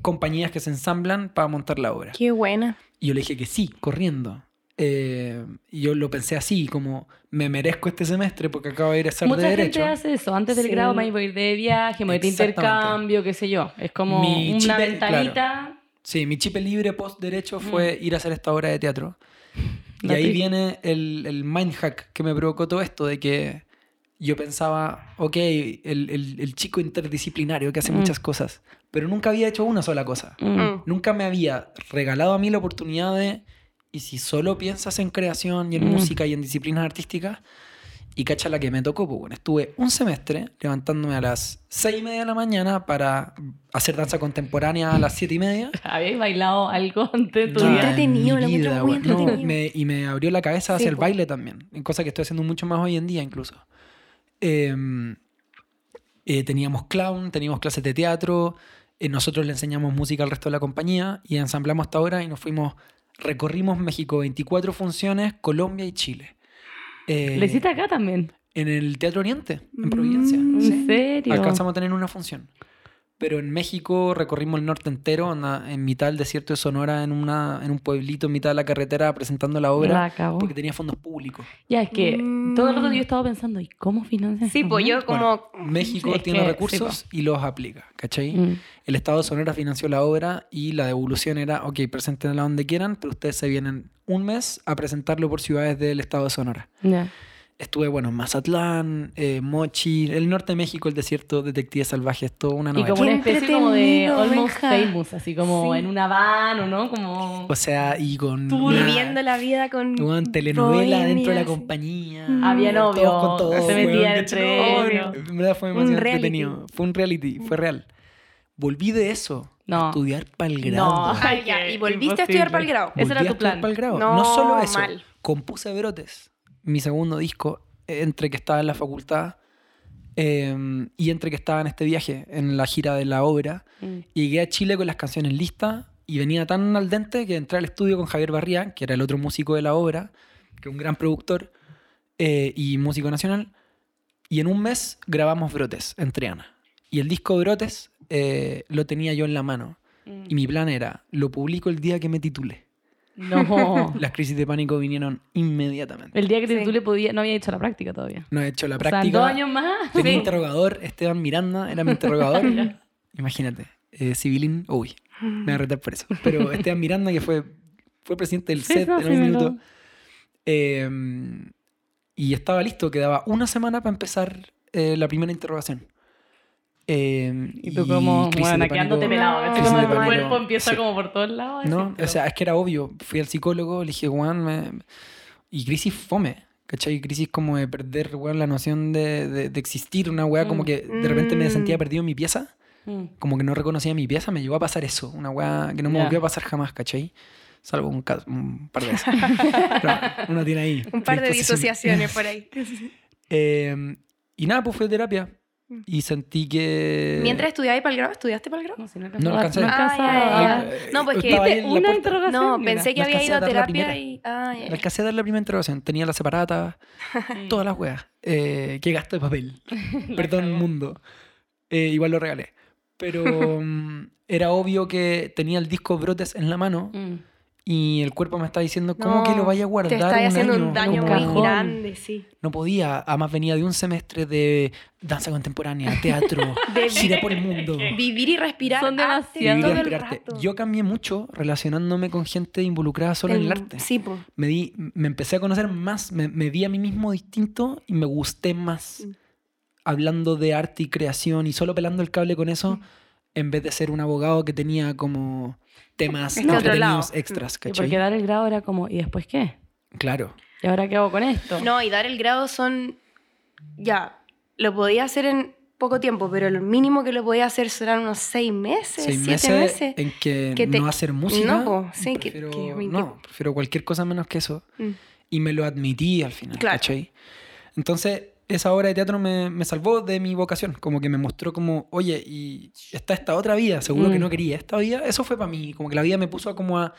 C: compañías que se ensamblan para montar la obra.
A: Qué buena.
C: Y yo le dije que sí, corriendo. Eh, y yo lo pensé así, como me merezco este semestre porque acabo de ir a ser
B: Mucha
C: de
B: gente
C: derecho.
B: hace eso. Antes del
A: Sí.
B: grado me voy a ir de viaje, me voy a ir de
C: Exactamente.
B: intercambio, qué sé yo. Es como
C: Mi
B: una
C: chip,
B: ventanita.
C: Sí, mi chip libre post derecho
B: Mm.
C: fue ir a hacer esta obra de teatro. [LAUGHS] Y ahí viene el, el mind hack que me provocó todo esto, de que yo pensaba, ok, el, el- el chico interdisciplinario que hace
B: Mm.
C: muchas cosas, pero nunca había hecho una sola cosa.
B: Mm.
A: Mm.
C: Nunca me había regalado a mí la oportunidad de, y si solo piensas en creación y en
B: Mm.
C: música y en disciplinas artísticas, y cacha la que me tocó, pues bueno, estuve un semestre levantándome a las seis y media de la mañana para hacer danza contemporánea a las siete y media. [LAUGHS]
B: ¿Habéis bailado algo antes de tu vida?
A: entretenido,
C: en
A: lo
C: vida,
A: muy
C: weón. No,
A: entretenido.
C: me- y me abrió la cabeza hacia
A: Sí,
C: el
A: po.
C: baile también, en cosa que estoy haciendo mucho más hoy en día incluso. Eh, eh, teníamos clown, teníamos clases de teatro, eh, nosotros le enseñamos música al resto de la compañía y ensamblamos hasta ahora y nos fuimos, recorrimos México 24 funciones, Colombia y Chile. Eh,
B: ¿Le hiciste acá también?
C: En el Teatro Oriente, en Providencia.
A: Mm.
C: sí.
B: ¿En serio?
C: Alcanzamos a tener una función. Pero en México recorrimos el norte entero, en mitad del desierto de Sonora, en, una, en un pueblito, en mitad de la carretera, presentando la obra,
B: La
C: porque tenía fondos públicos.
B: Ya, es que
A: Mm.
B: todo el rato yo he estado pensando, ¿y cómo financian
A: Sí, pues yo como...
C: México
B: es
C: tiene
B: que-
C: recursos y los aplica, ¿cachai?
B: Mm.
C: El Estado de Sonora financió la obra y la devolución era, ok, preséntenla donde quieran, pero ustedes se vienen un mes a presentarlo por ciudades del Estado de Sonora.
B: Ya.
C: Estuve, bueno, en Mazatlán, eh, Mochi, el norte de México, el desierto, Detectives Salvajes, todo una
B: Y
C: novela.
B: como una especie como de almost famous, así como
A: Sí.
B: en una van o no, como...
C: O sea, y con
B: Tú
C: una-
A: Viviendo la vida con...
C: Weón, telenovela
A: bohemia,
C: dentro de la
A: sí.
C: compañía.
A: Mm.
B: Había
C: Todos
B: novio,
C: con todos,
B: se metían entre ellos.
C: En verdad fue
A: Un
C: entretenido. Fue un reality, fue real. Volví de eso
B: No.
C: a estudiar para el grado. [LAUGHS]
B: No.
A: Ya, y volviste a estudiar para el grado.
B: Ese era tu plan.
C: para el grado.
A: No,
C: No, solo eso.
A: mal.
C: Compuse Brotes, mi segundo disco, entre que estaba en la facultad eh, y entre que estaba en este viaje, en la gira de la obra.
B: Mm.
C: Y llegué a Chile con las canciones listas y venía tan al dente que entré al estudio con Javier Barría, que era el otro músico de la obra, que es un gran productor eh, y músico nacional. Y en un mes grabamos Brotes en Triana. Y el disco Brotes eh, lo tenía yo en la mano.
B: Mm.
C: Y mi plan era, lo publico el día que me titule.
B: No. [LAUGHS]
C: Las crisis de pánico vinieron inmediatamente.
B: El día que
A: Sí.
B: tú le podías, no había hecho la práctica todavía.
C: No he hecho la
B: O sea,
C: práctica.
B: dos años más.
C: Tenía
B: Sí.
C: interrogador, Esteban Miranda era mi [LAUGHS] interrogador. Imagínate, eh, civilín, uy, me voy a retar por eso. Pero [LAUGHS] Esteban Miranda, que fue, fue presidente del
B: Sí,
C: set
B: no,
C: en un minuto, eh, y estaba listo, quedaba una semana para empezar eh, la primera interrogación. Eh,
B: Y tú como,
C: crisis
B: bueno,
C: de
B: quedándote pelado.
A: No,
B: como tu cuerpo empieza
C: sí.
B: como por todos lados.
C: No, o sea, es que era obvio. Fui al psicólogo, le dije, Juan, me... y crisis fome. ¿Cachai? Crisis como de perder, weón, la noción de, de- de existir. Una weá como
B: Mm.
C: que de repente me
A: Mm.
C: sentía perdido en mi pieza.
B: Mm.
C: Como que no reconocía mi pieza. Me llegó a pasar eso. Una weá que no me
B: Ya.
C: volvió a pasar jamás, ¿cachai? Salvo un, ca- un par de veces. [LAUGHS] Pero uno tiene ahí.
A: Un par de disociaciones por ahí. [LAUGHS]
C: Eh, y nada, pues fui a terapia. Y sentí que...
A: Mientras estudiabas para el grado, ¿estudiaste para el grado?
B: No, si no
C: No alcancé.
B: No
A: Ah,
B: alcanzaba.
A: ya, ya,
C: Eh,
A: No, pues que-
C: estaba ahí
B: ¿Viste
C: en la
B: una
C: puerta.
B: interrogación?
A: No,
B: Mira.
A: pensé que
C: No
A: había ido
C: a
A: terapia
C: primera.
A: y... Ah, ya.
C: Alcancé a dar la primera interrogación. Tenía la separata, todas las weas. Eh, qué gasto de papel. [LAUGHS] [LAUGHS] Perdón, mundo. Eh, igual lo regalé. Pero [LAUGHS] mm, era obvio que tenía el disco Brotes en la mano
B: Mm.
C: Y el cuerpo me está diciendo, ¿cómo
A: No,
C: que lo vaya a guardar
A: Te está
C: un
A: haciendo
C: año?
A: un daño
C: No
A: muy
B: cajón.
C: podía.
A: grande, sí.
C: No podía. Además venía de un semestre de danza contemporánea, teatro, [LAUGHS]
A: De-
C: gira por el mundo. [LAUGHS]
A: Vivir y respirar
B: Son
A: arte
B: demasiado.
C: Vivir y respirarte.
A: rato.
C: Yo cambié mucho relacionándome con gente involucrada solo en el arte.
A: Sí, pues.
C: Me, di, me empecé a conocer más, me, me vi a mí mismo distinto y me gusté más
A: Mm.
C: hablando de arte y creación y solo pelando el cable con eso
A: Mm.
C: en vez de ser un abogado que tenía como temas
A: Este otro
C: entretenidos
A: lado.
C: extras,
B: Y
C: ¿cachai?
B: porque dar el grado era como, ¿y después qué?
C: Claro.
B: ¿Y ahora qué hago con esto?
A: No, y dar el grado son. Ya, lo podía hacer en poco tiempo, pero lo mínimo que lo podía hacer serán unos seis meses,
C: Seis
A: siete
C: meses,
A: meses.
C: en que,
A: que te-
C: no hacer música.
A: No, po, sí, que-
C: prefiero,
A: que-
C: no, prefiero cualquier cosa menos que eso.
A: Mm.
C: Y me lo admití al final,
A: Claro.
C: ¿cachai? Entonces, esa obra de teatro me, me salvó de mi vocación. Como que me mostró como, oye, y está esta otra vida, seguro que
B: Mm.
C: no quería esta vida. Eso fue para mí. Como que la vida me puso a como a...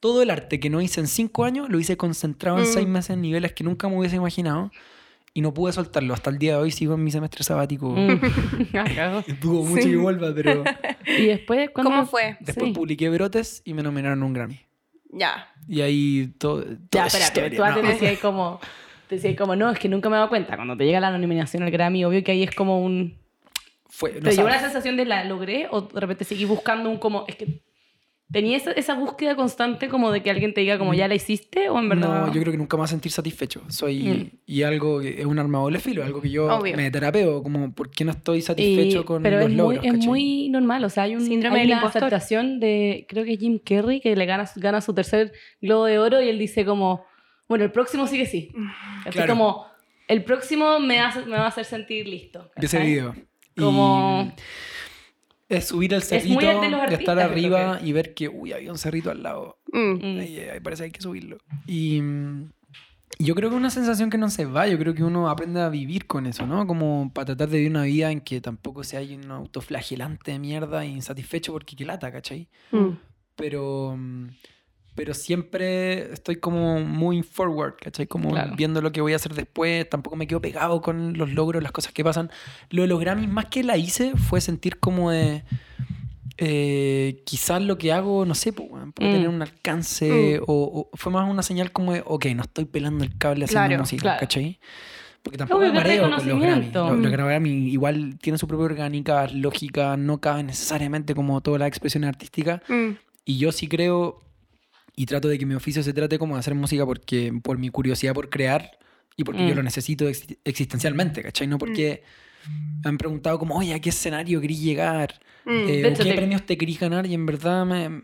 C: Todo el arte que no hice en cinco años, lo hice concentrado en
A: Mm.
C: seis meses en niveles que nunca me hubiese imaginado. Y no pude soltarlo. Hasta el día de hoy sigo en mi semestre sabático.
B: Mm. [LAUGHS] [LAUGHS] Ah,
C: mucho
A: Sí.
C: que vuelva, pero [LAUGHS]
B: y después, ¿cuándo?
A: ¿Cómo fue?
C: después
B: Sí.
C: publiqué Brotes y me nominaron a un Grammy.
A: Ya.
C: Y ahí todo.
B: Ya, espérate, tú antes
C: no.
B: decías como, te decías como, no, es que nunca me he dado cuenta. Cuando te llega la nominación al Grammy, obvio que ahí es como un...
C: Fue, no
B: ¿Te llevó la sensación de la logré o de repente seguí buscando un como... Es que tenía esa, esa búsqueda constante como de que alguien te diga como ya la hiciste o en verdad...
C: No, yo creo que nunca me voy a sentir satisfecho. Soy.
B: Mm.
C: Y algo que es un arma de doble filo, algo que yo
A: Obvio.
C: me terapeo, como, ¿por qué no estoy
B: Y-
C: satisfecho con
B: pero
C: los
B: es,
C: logros?
B: muy, es
C: cachai?
B: muy normal, o sea, hay un
A: Síndrome
B: hay
A: del
B: una
A: impostor.
B: de, creo que es Jim Carrey, que le gana, gana su tercer Globo de Oro y él dice como, bueno, el próximo sigue sí. Así
C: Claro.
B: como, el próximo me, hace- me va a hacer sentir listo.
C: Vi ese video. Y
B: Como-
C: Es subir el
B: muy
C: cerrito,
B: de los
C: de estar
B: artistas, creo
C: arriba
B: que.
C: y ver que, uy, había un cerrito al lado.
A: Mm.
B: Mm.
C: Ahí, ahí parece que hay que subirlo. Y mm, yo creo que es una sensación que no se va. Yo creo que uno aprende a vivir con eso, ¿no? Como para tratar de vivir una vida en que tampoco sea un autoflagelante de mierda e insatisfecho porque qué lata, ¿cachai?
A: Mm.
C: Pero, mm, pero siempre estoy como muy forward, ¿cachai? Como
B: Claro.
C: viendo lo que voy a hacer después. Tampoco me quedo pegado con los logros, las cosas que pasan. Lo de los Grammys, más que la hice, fue sentir como de... eh, quizás lo que hago, no sé, puede
B: Mm.
C: tener un alcance o, o fue más una señal como de, ok, no estoy pelando el cable haciendo
A: Claro,
C: música,
B: claro.
C: ¿cachai? Porque tampoco
B: Obvio
C: me mareo con los Grammy.
B: reconocimiento.
C: Los, los
A: Mm.
C: Grammy igual tienen su propia orgánica, lógica, no caben necesariamente como todas las expresiones artísticas.
A: Mm.
C: Y yo sí creo y trato de que mi oficio se trate como de hacer música porque por mi curiosidad por crear y porque
B: Mm.
C: yo lo necesito ex- existencialmente, ¿cachai? No porque me han preguntado como, oye, ¿a qué escenario querís llegar?
A: Mm.
C: Eh,
B: De
C: ¿o
B: hecho,
C: ¿Qué
B: te-
C: premios te querís ganar? Y en verdad me...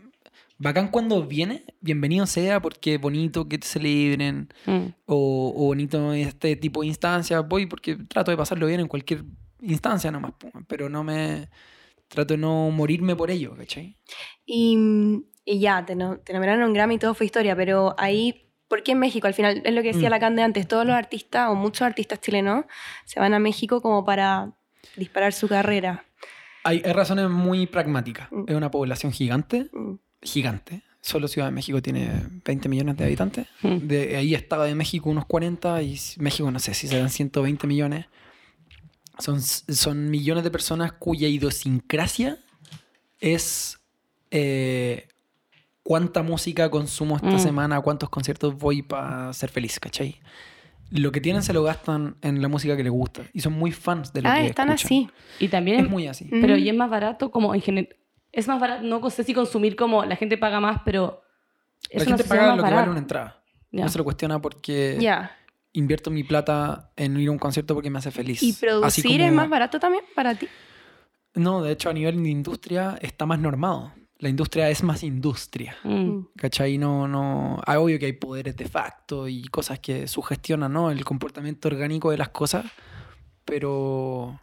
C: Bacán cuando viene, bienvenido sea porque bonito que te celebren
B: Mm.
C: o, o bonito este tipo de instancias. Voy porque trato de pasarlo bien en cualquier instancia nomás, pero no me... Trato de no morirme por ello, ¿cachai?
A: Y, y ya, te, no- te nombraron un Grammy y todo fue historia, pero ahí, ¿por qué en México? Al final, es lo que decía
C: Mm.
A: la Cande antes, todos los artistas o muchos artistas chilenos se van a México como para disparar su carrera.
C: Hay, hay razones muy pragmáticas.
A: Mm.
C: Es una población gigante,
A: Mm.
C: gigante. Solo Ciudad de México tiene 20 millones de habitantes.
B: Mm.
C: De ahí Estado de México unos 40 y México no sé si serán 120 millones. Son, son millones de personas cuya idiosincrasia es eh, cuánta música consumo esta
B: Mm.
C: semana, cuántos conciertos voy para ser feliz, ¿cachai? Lo que tienen se lo gastan en la música que les gusta y son muy fans de lo
A: Ah,
C: que
A: están
C: escuchan.
A: así.
B: Y también
C: Es muy así.
A: Mm.
B: Pero y es más barato como en general. Es más barato, no sé si consumir como la gente paga más, pero es
C: La gente paga lo que vale una entrada.
B: Ya.
C: No se lo cuestiona porque
A: Ya.
C: invierto mi plata en ir a un concierto porque me hace feliz.
A: ¿Y producir es
C: como-
A: más barato también para ti?
C: No, de hecho a nivel de industria está más normado. La industria es más industria.
B: Mm.
C: ¿Cachai? No, no. ah, obvio que hay poderes de facto y cosas que sugestionan, ¿no? El comportamiento orgánico de las cosas, pero.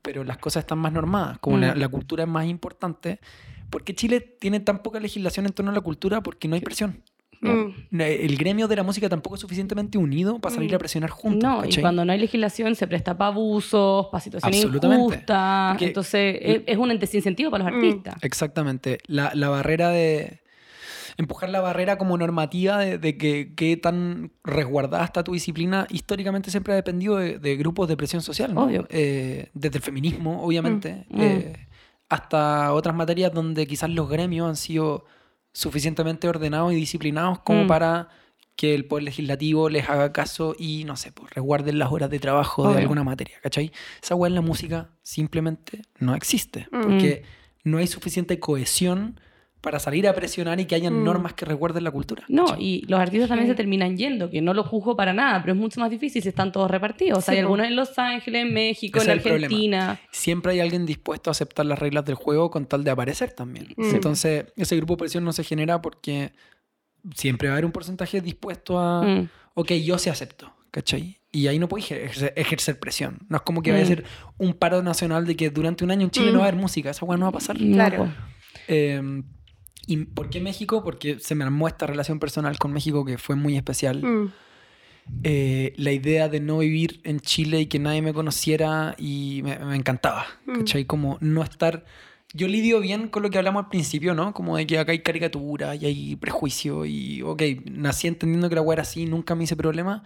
C: Pero las cosas están más normadas. Como la,
B: Mm.
C: la cultura es más importante. ¿Por qué Chile tiene tan poca legislación en torno a la cultura? Porque no hay presión.
A: Mm.
C: El gremio de la música tampoco es suficientemente unido para salir
A: Mm.
C: a presionar juntos.
B: No, y cuando no hay legislación se presta para abusos, para situaciones injustas.
C: Porque-
B: Entonces es, es un ente sin sentido para los
A: Mm.
B: artistas.
C: Exactamente. La, la barrera de. Empujar la barrera como normativa de, de que qué tan resguardada está tu disciplina, históricamente siempre ha dependido de, de grupos de presión social. ¿no?
B: Obvio.
C: Eh, desde el feminismo, obviamente,
B: Mm.
C: eh, hasta otras materias donde quizás los gremios han sido suficientemente ordenados y disciplinados como
B: Mm.
C: para que el poder legislativo les haga caso y, no sé, pues resguarden las horas de trabajo de alguna materia, ¿cachai? Esa weá en la música simplemente no existe,
A: Mm.
C: porque no hay suficiente cohesión para salir a presionar y que hayan
A: Mm.
C: normas que recuerden la cultura.
B: No,
C: ¿cachai?
B: y los artistas también
A: Sí.
B: se terminan yendo, que no lo juzgo para nada, pero es mucho más difícil si están todos repartidos. O sea,
A: Sí,
B: hay algunos en Los Ángeles, en México,
C: Ese
B: en
C: es el problema.
B: Argentina.
C: Siempre hay alguien dispuesto a aceptar las reglas del juego con tal de aparecer también.
A: Mm.
C: Entonces, ese grupo de presión no se genera porque siempre va a haber un porcentaje dispuesto a,
B: Mm.
C: ok, yo se acepto, ¿cachai? Y ahí no puedes ejercer, ejercer presión. No es como que vaya a
B: Mm.
C: ser un paro nacional de que durante un año en Chile
A: Mm.
C: no va a haber música. Esa weá no va a pasar.
A: Claro.
C: Eh, ¿Y por qué México? Porque se me armó esta relación personal con México que fue muy especial.
A: Mm.
C: Eh, la idea de no vivir en Chile y que nadie me conociera y me, me encantaba,
A: Mm.
C: ¿cachai? Como no estar... Yo lidio bien con lo que hablamos al principio, ¿no? Como de que acá hay caricatura y hay prejuicio y, ok, nací entendiendo que la weá era así, nunca me hice problema,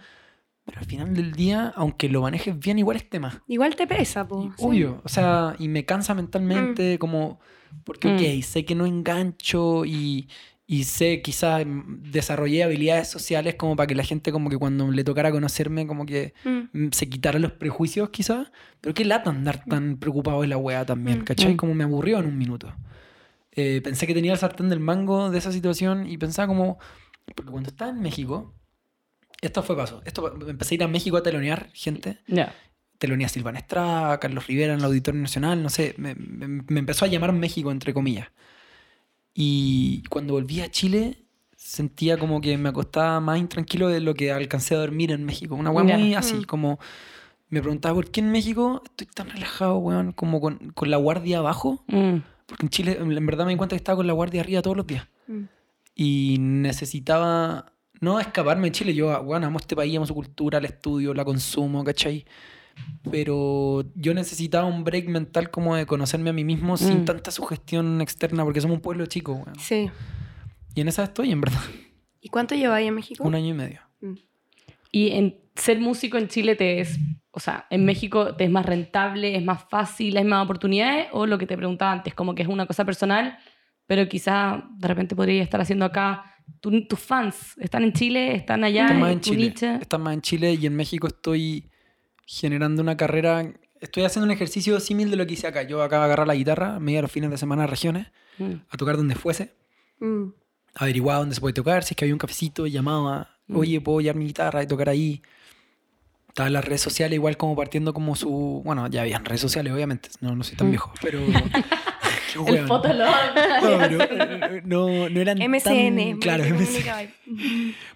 C: pero al final del día, aunque lo manejes bien, igual es tema.
A: Igual te pesa.
C: Y,
A: sí.
C: Obvio, o sea, y me cansa mentalmente, como, porque,
B: Mm.
C: ok, sé que no engancho y, y sé, quizás mm, desarrollé habilidades sociales como para que la gente, como que cuando le tocara conocerme, como que
A: Mm.
C: mm, se quitara los prejuicios, quizás, pero qué lata andar tan preocupado de la weá también,
A: Mm.
C: ¿cachai? Como me aburrió en un minuto. Eh, pensé que tenía el sartén del mango de esa situación y pensaba como, porque cuando estaba en México, esto fue paso, esto, empecé a ir a México a telonear gente
B: Ya.
C: Telonía Silvana Estrada, Carlos Rivera en el Auditorio Nacional, no sé, me, me- me empezó a llamar México, entre comillas. Y cuando volví a Chile, sentía como que me acostaba más intranquilo de lo que alcancé a dormir en México. Una weá muy así,
A: Mm.
C: como me preguntaba por qué en México estoy tan relajado, weón, como con, con la guardia abajo.
B: Mm.
C: Porque en Chile, en verdad me di cuenta que estaba con la guardia arriba todos los días.
A: Mm.
C: Y necesitaba, no escaparme de Chile. Yo, bueno, amo este país, amo su cultura, el estudio, la consumo, ¿cachai? Pero yo necesitaba un break mental como de conocerme a mí mismo sin
B: Mm.
C: tanta sugestión externa, porque somos un pueblo chico, weón.
A: Sí.
C: Y en esa estoy, en verdad.
A: ¿Y cuánto lleváis en México?
C: Un año y medio.
A: Mm.
B: Y en ser músico en Chile te es, o sea, en México te es más rentable, es más fácil, hay más oportunidades, o lo que te preguntaba antes, como que es una cosa personal, pero quizá de repente podría estar haciendo acá. Tu- tus fans están en Chile, están allá,
C: Están más
B: en
C: en
B: tu
C: Chile. Están más en Chile y en México estoy generando una carrera. Estoy haciendo un ejercicio símil de lo que hice acá. Yo acá agarrar la guitarra, me iba a los fines de semana a regiones,
B: Mm.
C: a tocar donde fuese.
A: Mm.
C: averiguaba dónde se puede tocar, si es que había un cafecito, llamaba,
B: Mm.
C: oye, puedo llevar mi guitarra y tocar ahí. Estaba en las redes sociales igual como partiendo como su... Bueno, ya habían redes sociales, obviamente, no, no soy tan
B: Mm.
C: viejo, pero... [LAUGHS] [LAUGHS] Qué
B: El fotolog.
C: No, pero, eh, no, no eran
A: MCN.
C: tan... Claro, MCN.
A: comunicaba.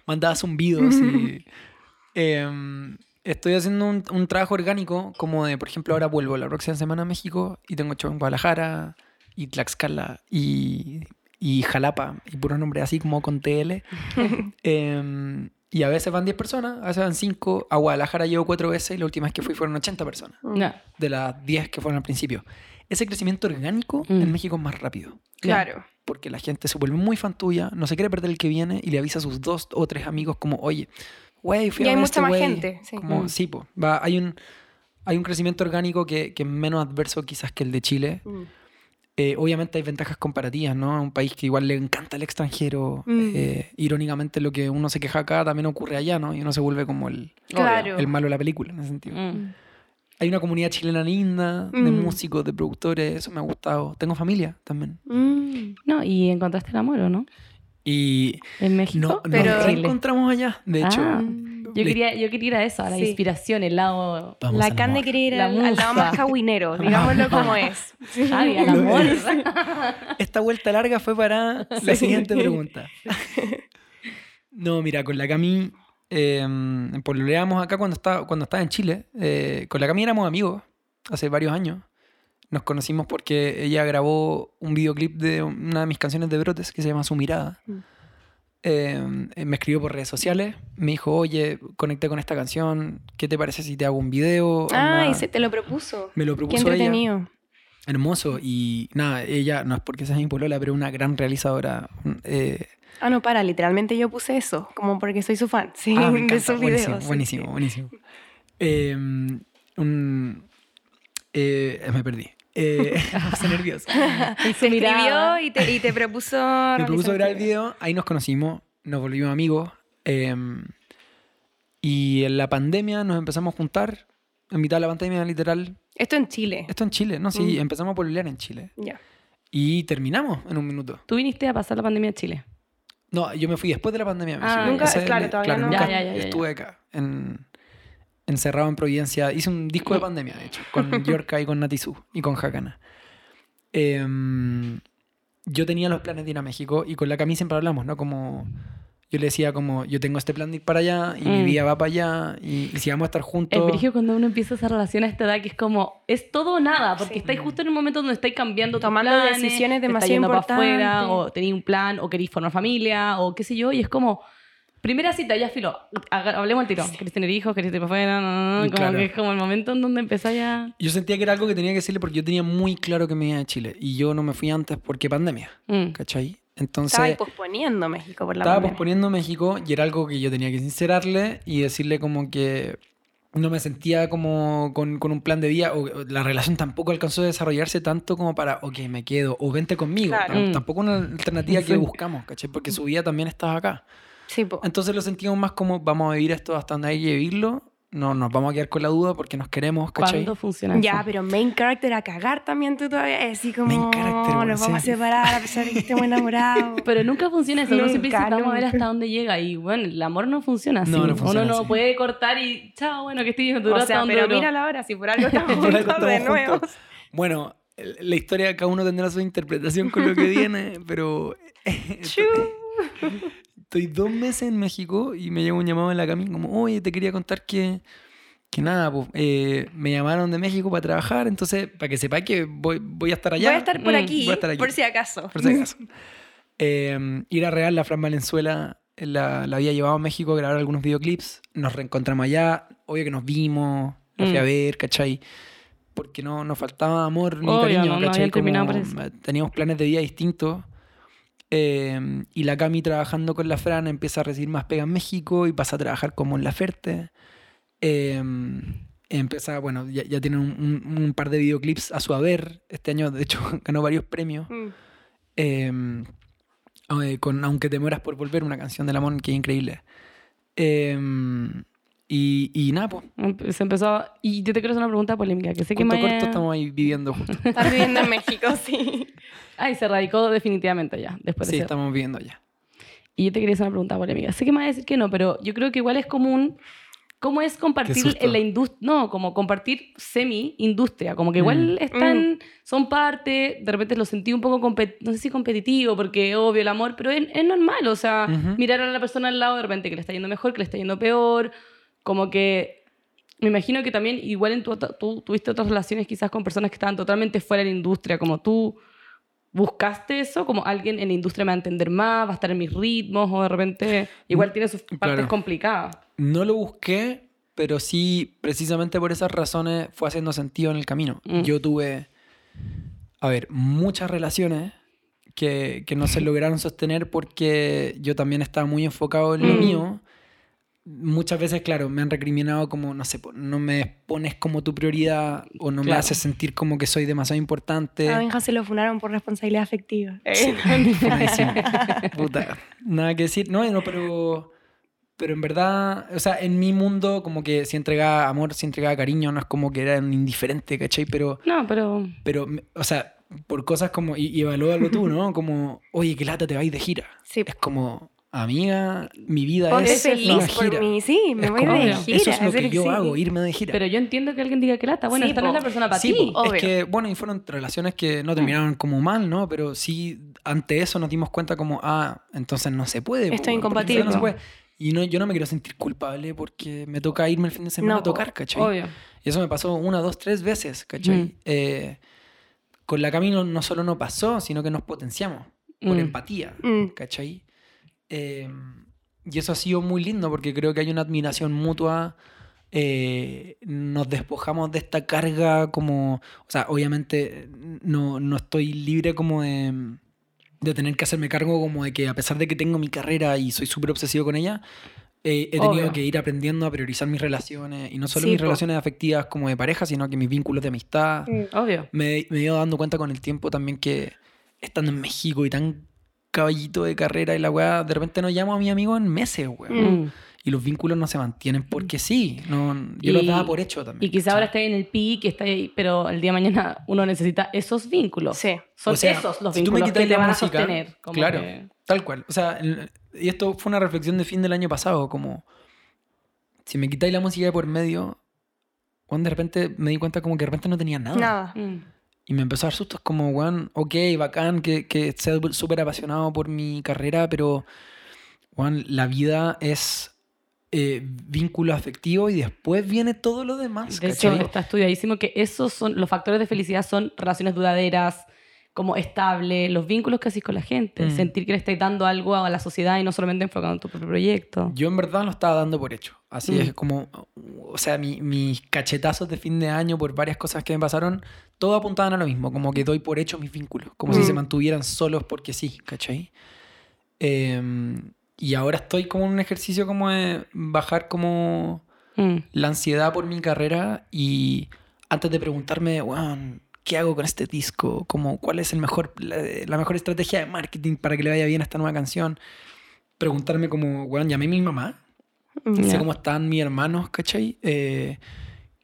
C: Mandaba zumbidos y... [LAUGHS] Em, estoy haciendo un, un trabajo orgánico como de, por ejemplo, ahora vuelvo la próxima semana a México y tengo show en Guadalajara y Tlaxcala y, y Jalapa y puro nombre así como con TL. [LAUGHS] Em, y a veces van 10 personas, a veces van 5. A Guadalajara llevo 4 veces y la última vez que fui fueron 80 personas,
B: No,
C: de las 10 que fueron al principio. Ese crecimiento orgánico
B: Mm.
C: en México es más rápido.
A: Claro.
C: Porque la gente se vuelve muy fan tuya, no se quiere perder el que viene y le avisa a sus dos o tres amigos como, oye, güey, fui
A: Y
C: a
A: hay
C: ver
A: mucha
C: este
A: más
C: güey".
A: gente, sí.
C: Como,
B: Mm.
C: sí, po, va, hay, un, hay un crecimiento orgánico que, que es menos adverso quizás que el de Chile.
A: Mm.
C: Eh, obviamente hay ventajas comparativas, ¿no? Un país que igual le encanta el extranjero.
A: Mm.
C: eh, irónicamente, lo que uno se queja acá también ocurre allá, ¿no? Y uno se vuelve como el,
A: Claro.
C: el malo de la película en ese sentido.
B: Mm.
C: Hay una comunidad chilena linda, de
A: Mm.
C: músicos, de productores, eso me ha gustado. Tengo familia también.
A: Mm.
B: No, y encontraste el amor, ¿o no?
C: Y
B: En México.
C: no,
A: Pero-
C: nos reencontramos allá, de hecho.
B: Ah. Yo
C: Le-
B: quería, yo quería ir a eso, a la
A: Sí.
B: inspiración, el lado
C: Vamos
A: La carne quiere ir al, al lado más cahuinero, [LAUGHS] digámoslo como es.
B: Al amor.
C: es. [LAUGHS] Esta vuelta larga fue para la siguiente [LAUGHS] pregunta. No, mira, con la Cami, eh, pololeamos acá cuando estaba, cuando estaba en Chile. Eh, con la Cami éramos amigos hace varios años. Nos conocimos porque ella grabó un videoclip de una de mis canciones de Brotes que se llama Su Mirada.
A: Mm.
C: Eh, me escribió por redes sociales, me dijo, oye, conecté con esta canción, ¿qué te parece si te hago un video?
A: Ah, y se te lo propuso.
C: Me lo
A: Qué
C: propuso ella.
A: entretenido.
C: Hermoso. Y nada, ella no es porque sea mi polola, pero una gran realizadora. Eh,
A: Ah, no, para, literalmente yo puse eso, como porque soy su fan, [LAUGHS] sí,
C: ah, me
A: de sus
C: buenísimo,
A: videos.
C: buenísimo,
A: sí.
C: buenísimo. Eh, un- eh, me perdí. Eh, [LAUGHS] [LAUGHS] puse.
B: En
A: Se escribió y te, y te propuso. [LAUGHS]
C: Me propuso grabar el video, ahí nos conocimos, nos volvimos amigos. eh, y en la pandemia nos empezamos a juntar, en mitad de la pandemia, literal.
A: Esto en Chile.
C: Esto en Chile, ¿no? Sí,
A: Mm.
C: empezamos a pololear en Chile.
A: Ya.
C: Y terminamos en un minuto.
B: Tú viniste a pasar la pandemia a Chile.
C: No, yo me fui después de la pandemia.
B: Ah, nunca-
C: Ese-
A: claro, todavía no.
C: nunca
B: Ya, ya, ya, ya,
C: estuve acá, en- encerrado en Providencia. Hice un disco de pandemia, de hecho, con [LAUGHS] Yorka y con Natizu y con Hakana. Em, yo tenía los planes de ir a México y con la Cami siempre hablamos, ¿no? Como yo le decía como yo tengo este plan de ir para allá y mi
B: Mm.
C: vida va para allá y, y si vamos a estar
B: El
C: juntos...
B: brillo cuando uno empieza esa relación a esta edad que es como, es todo o nada, porque
A: Sí.
B: estáis justo en un momento donde estáis cambiando tus
A: Tomando
B: planes,
A: decisiones demasiado
B: yendo para afuera,
A: importantes.
B: o tenéis un plan, o queréis formar familia, o qué sé yo, y es como, primera cita, ya filo, hablemos al tiro, ¿queréis tener hijos? ¿Queréis ir para afuera? No, no, no, como
C: claro.
B: que es como el momento en donde empezáis a...
C: Yo sentía que era algo que tenía que decirle porque yo tenía muy claro que me iba de Chile y yo no me fui antes porque pandemia,
B: Mm.
C: ¿cachai? Entonces...
A: Estaba posponiendo México por la
C: Estaba
A: pandemia.
C: posponiendo México y era algo que yo tenía que sincerarle y decirle como que no me sentía como con, con un plan de vida o la relación tampoco alcanzó a desarrollarse tanto como para, ok, me quedo o vente conmigo.
A: Claro.
C: Tam-
B: Mm.
C: Tampoco una alternativa que buscamos, ¿cachai? Porque su vida también estaba acá.
A: Sí, po.
C: Entonces lo sentíamos más como vamos a vivir esto hasta donde hay que vivirlo. No nos vamos a quedar con la duda porque nos queremos, ¿cachai?
B: ¿Cuándo funciona
A: Ya,
B: eso?
A: pero main character a cagar también tú todavía. Es así como.
C: Main character, bueno,
A: nos vamos
C: sí.
A: a separar a pesar de que estemos enamorados. [LAUGHS]
B: Pero nunca funciona eso. Uno siempre dice,
A: Nunca,
B: vamos a ver hasta dónde llega. Y bueno, el amor no funciona así.
C: No, no funciona
B: Uno no puede cortar y, chao, bueno, que estoy duró
A: o sea, pero
B: duró.
A: mírala ahora, si por algo estamos [LAUGHS]
C: Por algo
A: juntos de nuevo.
C: juntos. Bueno, la historia cada uno tendrá su interpretación con lo que [LAUGHS] viene, pero. Estoy dos meses en México y me llegó un llamado en la camino como, oye, te quería contar que, que nada, pues, eh, me llamaron de México para trabajar, entonces, para que sepáis que voy, voy a estar allá.
A: Voy a estar por
B: Mm,
A: aquí,
C: estar
A: por si acaso.
C: Por si acaso. [LAUGHS] Eh, ir a Real, la Fran Valenzuela, la, la había llevado a México a grabar algunos videoclips. Nos reencontramos allá. Obvio que nos vimos, la fui a
B: Mm.
C: ver, ¿cachai? Porque no nos faltaba amor ni
B: Obvio,
C: cariño,
B: no, no
C: ¿cachai?
B: terminado
C: Como,
B: por eso.
C: eh, Teníamos planes de vida distintos. Eh, y la Cami trabajando con la Fran empieza a recibir más pega en México y pasa a trabajar como en la Ferte. Eh, empieza, bueno, ya, ya tiene un, un- un par de videoclips a su haber. Este año, de hecho, [LAUGHS] ganó varios premios.
A: Mm.
C: Eh, eh, con Aunque te mueras por volver, una canción de Lamont que es increíble. Eh, y, y nada, pues.
B: Empe- Se empezó a- Y yo te quiero hacer una pregunta polémica, que sé que Maya...
C: corto, estamos ahí viviendo juntos. [LAUGHS]
A: Estás viviendo en México, sí. [LAUGHS]
B: Ay, se radicó definitivamente ya, después de
C: Sí,
B: ese-
C: estamos viviendo allá.
B: Y yo te quería hacer una pregunta polémica. Sé que me vas a decir que no, pero yo creo que igual es común. ¿Cómo es compartir en la industria? No, como compartir semi-industria. Como que igual
C: Mm.
B: están, son parte, de repente lo sentí un poco, no sé si competitivo, porque obvio el amor, pero es, es normal. O sea,
C: Ujú.
B: mirar a la persona al lado de repente que le está yendo mejor, que le está yendo peor. Como que me imagino que también, igual en tu, tú tuviste otras relaciones quizás con personas que estaban totalmente fuera de la industria, como tú. ¿Buscaste eso? Como alguien en la industria me va a entender más, va a estar en mis ritmos, o de repente igual tiene sus partes
C: Claro.
B: complicadas.
C: No lo busqué, pero sí, precisamente por esas razones fue haciendo sentido en el camino.
B: Mm.
C: Yo tuve, a ver, muchas relaciones que, que no se lograron sostener porque yo también estaba muy enfocado en lo
B: Mm.
C: mío. Muchas veces, claro, me han recriminado como, no sé, no me pones como tu prioridad o no me
B: Claro.
C: haces sentir como que soy demasiado importante.
A: A Benja se lo funaron por responsabilidad afectiva.
C: Sí, [LAUGHS] funadísimo. Puta, nada que decir. No, no, pero, pero en verdad, o sea, en mi mundo, como que si entregaba amor, si entregaba cariño, no es como que era un indiferente, ¿cachai? Pero,
B: No, pero
C: pero me- o sea, por cosas como, y, y evalúalo tú, ¿no? Como, oye, qué lata te vais de gira.
A: Sí.
C: Es como, amiga, mi vida
A: Ponte
C: es
A: feliz
C: una
A: por
C: gira.
A: mí, sí, me
C: Es
A: voy
C: como,
A: de gira.
C: Eso es lo que yo
A: sí.
C: hago, irme de gira.
B: Pero yo entiendo que alguien diga que lata. Bueno,
A: Sí,
B: esta no es la persona para
C: Sí,
B: ti.
C: es que, bueno, y fueron relaciones que no terminaron como mal, ¿no? Pero sí, ante eso nos dimos cuenta como, ah, entonces no se puede.
A: Esto es incompatible.
C: no se puede. Y no, yo no me quiero sentir culpable porque me toca irme el fin de semana
A: No,
C: a tocar, ¿cachai?
B: Obvio.
C: Y eso me pasó una, dos, tres veces, ¿cachai?
B: Mm.
C: Eh, con la Camino no solo no pasó, sino que nos potenciamos por
B: Mm.
C: empatía,
A: Mm.
C: ¿cachai? Eh, y eso ha sido muy lindo porque creo que hay una admiración mutua. eh, nos despojamos de esta carga como, o sea, obviamente no, no estoy libre como de, de tener que hacerme cargo como de que a pesar de que tengo mi carrera y soy súper obsesivo con ella, eh, he tenido
B: Obvio.
C: que ir aprendiendo a priorizar mis relaciones, y no solo
A: Sí,
C: mis
A: po.
C: relaciones afectivas como de pareja, sino que mis vínculos de amistad.
B: Obvio.
C: Me, me he ido dando cuenta con el tiempo también que estando en México y tan caballito de carrera y la weá, de repente no llamo a mi amigo en meses, weón.
B: Mm.
C: Y los vínculos no se mantienen porque sí. No, yo los
B: Y-
C: daba por hecho también.
B: Y quizá ahora esté en el pic, está ahí, pero el día de mañana uno necesita esos vínculos.
A: Sí.
B: Son
C: O sea,
B: esos los
C: si tú me
B: vínculos
C: quitas
B: que te van a sostener. como
C: claro.
B: que-
C: Tal cual. O sea, el- y esto fue una reflexión de fin del año pasado, como si me quitáis la música de por medio, weón, de repente me di cuenta como que de repente no tenía nada.
A: Nada.
B: Mm.
C: Y me empezó a dar sustos como, weón, ok, bacán, que, que sea súper apasionado por mi carrera, pero, weón, la vida es eh, vínculo afectivo y después viene todo lo demás,
B: De hecho,
C: ¿cachai?
B: está estudiadísimo que esos son los factores de felicidad son relaciones duraderas, como estable, los vínculos que haces con la gente,
C: Mm.
B: sentir que le estáis dando algo a la sociedad y no solamente enfocando en tu propio proyecto.
C: Yo en verdad lo estaba dando por hecho. Así
B: Mm.
C: es como, o sea, mi- mis cachetazos de fin de año por varias cosas que me pasaron, todo apuntaban a lo mismo, como que doy por hecho mis vínculos, como si
A: Mm.
C: se mantuvieran solos porque sí, ¿cachai? Em, y ahora estoy como en un ejercicio como de bajar como
B: Mm.
C: la ansiedad por mi carrera y antes de preguntarme, weón, ¿qué hago con este disco? Como, ¿Cuál es el mejor, la, la mejor estrategia de marketing para que le vaya bien a esta nueva canción? Preguntarme como, weón, llamé a mi mamá,
A: Mm.
C: sé cómo están mis hermanos, ¿cachai? Eh,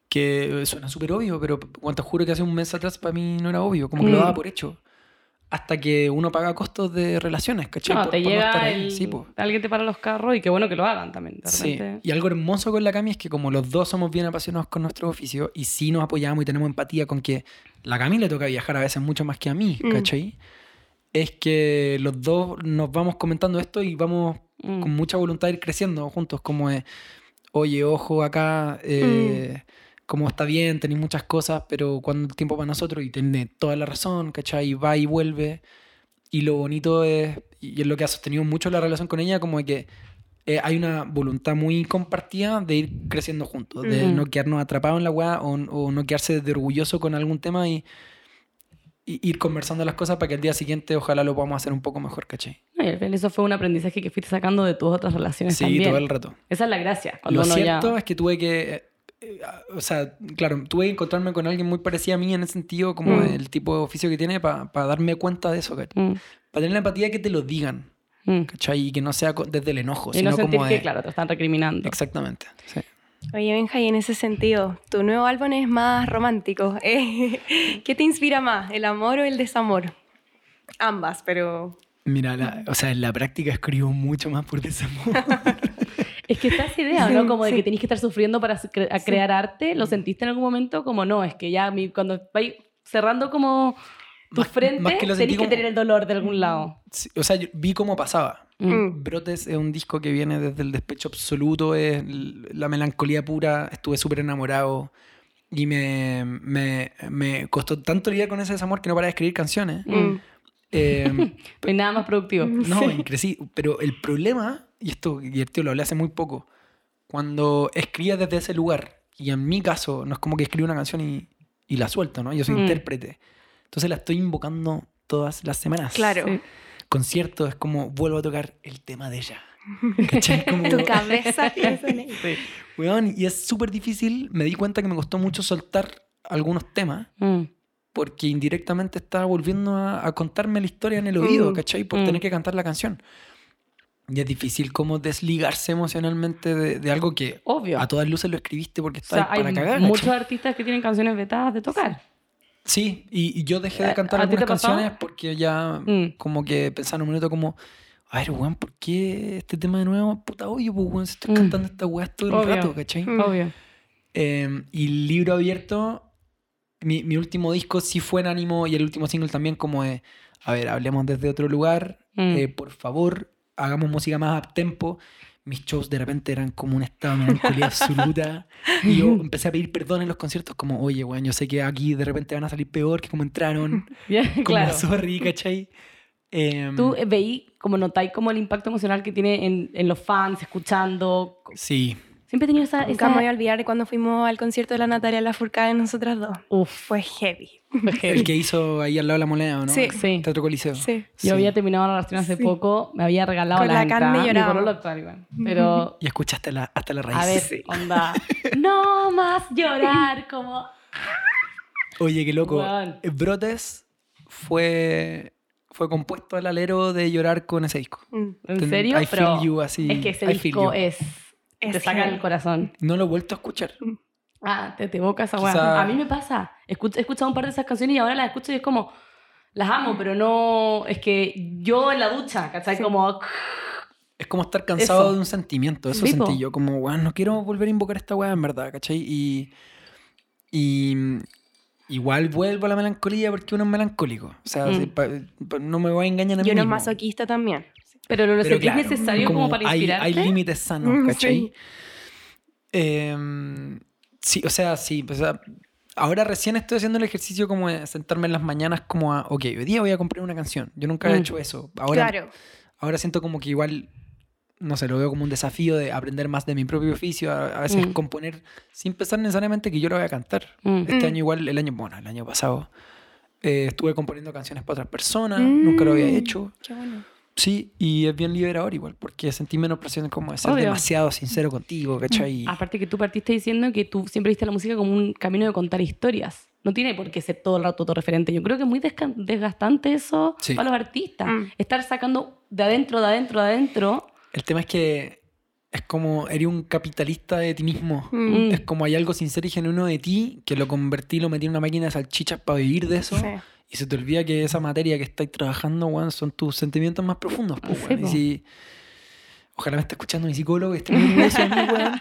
C: que suena súper obvio, pero te juro que hace un mes atrás para mí no era obvio, como que lo
B: Mm.
C: daba por hecho. Hasta que uno paga costos de relaciones, ¿cachai?
B: No,
C: Por-
B: te
C: por no
B: llega
C: ahí.
B: el-
C: Sí,
B: alguien te para los carros y qué bueno que lo hagan también. De
C: Sí, y algo hermoso con la Cami es que como los dos somos bien apasionados con nuestro oficio y sí nos apoyamos y tenemos empatía con que la Cami le toca viajar a veces mucho más que a mí,
A: Mm.
C: ¿cachai? Es que los dos nos vamos comentando esto y vamos
B: Mm.
C: con mucha voluntad de ir creciendo juntos, como de, oye, ojo acá, eh, como está bien, tenéis muchas cosas, pero cuando el tiempo para nosotros y tiene toda la razón, ¿cachai? Y va y vuelve. Y lo bonito es, y es lo que ha sostenido mucho la relación con ella, como de que eh, hay una voluntad muy compartida de ir creciendo juntos, de
B: Ujú.
C: no quedarnos atrapados en la weá o, o no quedarse de orgulloso con algún tema y, y ir conversando las cosas para que el día siguiente ojalá lo podamos hacer un poco mejor, ¿cachai?
B: No, y al final eso fue un aprendizaje que fuiste sacando de tus otras relaciones
C: Sí,
B: también.
C: todo el rato.
B: Esa es la gracia.
C: Lo cierto
B: ya...
C: es que tuve que, eh, eh, o sea, claro, tuve que encontrarme con alguien muy parecido a mí en ese sentido, como
B: Mm.
C: el tipo de oficio que tiene, para darme cuenta de eso, ¿cachai?
B: Mm,
C: Para tener la empatía de que te lo digan,
B: mm.
C: ¿cachai? Y que no sea desde el enojo,
B: Y
C: sino
B: no sentir
C: como de...
B: que, claro, te están recriminando.
C: Exactamente, sí.
A: Oye, Benja, y en ese sentido, tu nuevo álbum es más romántico. Eh, [LAUGHS] ¿Qué te inspira más, el amor o el desamor? Ambas, pero...
C: Mira, la- o sea, en la práctica escribo mucho más por desamor. [LAUGHS]
B: Es que está esa idea, ¿no?
A: Sí,
B: Como de
A: sí.
B: que tenés que estar sufriendo para cre- a crear arte. ¿Lo sentiste en algún momento? Como no, es que ya mi- cuando vais cerrando como tu
C: Más-
B: frente,
C: más que lo
B: tenés que
C: como-
B: tener el dolor de algún lado.
C: Sí, o sea, yo vi cómo pasaba.
A: Mm.
C: Brotes es un disco que viene desde el despecho absoluto, es la melancolía pura. Estuve súper enamorado y me, me, me costó tanto lidiar con ese desamor que no paraba de escribir canciones.
A: Mm.
C: Eh, [LAUGHS]
B: No hay nada más productivo.
C: no,
A: Sí.
C: crecí. Pero el problema, y esto divertido lo hablé hace muy poco, cuando escribía desde ese lugar, y en mi caso, no es como que escribo una canción y, y la suelto, ¿no? Yo soy
B: Mm.
C: intérprete. Entonces la estoy invocando todas las semanas.
A: Claro.
B: Sí.
C: Concierto es como vuelvo a tocar el tema de ella. [LAUGHS] ¿Cachai? Como,
A: Tu cabeza piensa en ello.
B: Sí.
C: weón, y es súper difícil. Me di cuenta que me costó mucho soltar algunos temas
B: Mm.
C: porque indirectamente estaba volviendo a, a contarme la historia en el oído,
A: Mm,
C: ¿cachai? Por
B: mm.
C: tener que cantar la canción. Y es difícil como desligarse emocionalmente de, de algo que
B: Obvio.
C: a todas luces lo escribiste porque
B: O
C: estaba
B: sea, hay
C: para cagar.
B: muchos
C: ¿cachai?
B: artistas que tienen canciones vetadas de tocar.
C: Sí, y, y yo dejé
B: ¿A-
C: de cantar
B: ti te
C: algunas canciones porque ya
B: Mm.
C: como que pensaba en un minuto como, a ver, weón, ¿por qué este tema de nuevo? Puta, obvio, pues, weón, si estoy
B: Mm.
C: cantando esta weá todo el
B: Obvio.
C: rato, ¿cachai?
A: Mm.
B: Obvio.
C: Eh, y libro abierto, mi, mi último disco sí fue en ánimo y el último single también como de, a ver, hablemos desde otro lugar,
B: Mm.
C: eh, por favor, hagamos música más a tempo. Mis shows de repente eran como un estado de melancolía absoluta. Y yo [LAUGHS] empecé a pedir perdón en los conciertos, como, oye, weón, yo sé que aquí de repente van a salir peor que como entraron. [LAUGHS]
B: Ya,
C: Como,
B: claro.
C: sorry, ¿cachai? Em,
B: Tú eh, veí, como notáis como el impacto emocional que tiene en, en los fans, escuchando.
C: Sí,
B: Siempre he tenido esa...
A: Nunca
B: esa...
A: me voy a olvidar de cuando fuimos al concierto de la Natalia Lafourcade nosotras dos.
B: Uf,
A: Fue heavy. [LAUGHS]
C: El que hizo ahí al lado de la moneda, ¿o ¿no?
A: Sí.
B: Sí.
C: Teatro Coliseo.
A: Sí.
B: Yo había terminado la relación hace
A: Sí.
B: poco, me había regalado
A: Con
B: la,
A: la carne
B: actual igual. Pero,
C: Y escuchaste la, hasta la raíz.
B: a ver,
A: Sí.
B: onda, [LAUGHS] no más llorar, como...
C: Oye, qué loco. Brotes fue, fue compuesto al alero de llorar con ese disco.
A: Mm.
B: ¿En serio?
C: I feel
B: Pero
C: you, así,
B: es que ese
C: I
B: disco es...
A: Es
B: te saca el corazón.
C: No lo he vuelto a escuchar.
B: Ah, te, te evoca esa weá.
C: Quizá-
B: A mí me pasa. Escu- he escuchado un par de esas canciones y ahora las escucho y es como... Las amo, pero no... Es que yo en la ducha, ¿cachai?
A: Sí.
B: Como...
C: Es como estar cansado
B: Eso.
C: de un sentimiento. Eso
B: Sí, po.
C: sentí yo. Como, weón, no quiero volver a invocar esta weá en verdad, ¿cachai? Y, y igual vuelvo a la melancolía porque uno es melancólico. O sea,
B: Mm.
C: si pa- pa- no me voy a engañar a mí
A: Y uno es
C: mismo.
A: masoquista también.
B: Pero lo
C: Pero claro,
B: necesario como, para
C: hay,
B: inspirarte.
C: hay límites sanos, [LAUGHS] ¿cachai?
A: sí.
C: Em, sí, o sea, sí. o sea, ahora recién estoy haciendo el ejercicio como de sentarme en las mañanas como a, ok, hoy día voy a comprar una canción. Yo nunca he
B: Mm.
C: hecho eso. Ahora,
A: claro.
C: ahora siento como que igual, no sé, lo veo como un desafío de aprender más de mi propio oficio, a, a veces
B: Mm.
C: componer sin pensar necesariamente que yo lo voy a cantar.
B: Mm.
C: Este
A: Mm.
C: año igual, el año, bueno, el año pasado, eh, estuve componiendo canciones para otras personas, nunca lo había
A: Mm,
C: hecho.
A: Qué bueno.
C: Sí, y es bien liberador igual, porque sentí menos presión como de ser
B: Obvio.
C: demasiado sincero contigo, ¿cachai?
B: Aparte que tú partiste diciendo que tú siempre viste la música como un camino de contar historias. No tiene por qué ser todo el rato autorreferente. Yo creo que es muy desgastante eso
C: Sí.
B: para los artistas.
A: Mm.
B: Estar sacando de adentro, de adentro, de adentro.
C: El tema es que es como eres un capitalista de ti mismo.
A: Mm.
C: Es como hay algo sincero y genuino de ti que lo convertí, lo metí en una máquina de salchichas para vivir de eso.
A: Sí.
C: Y se te olvida que esa materia que estáis trabajando, weón, son tus sentimientos más profundos,
B: Sí,
C: weón. Y si- Ojalá me esté escuchando mi psicólogo y esté muy orgulloso de mí, weón. [LAUGHS]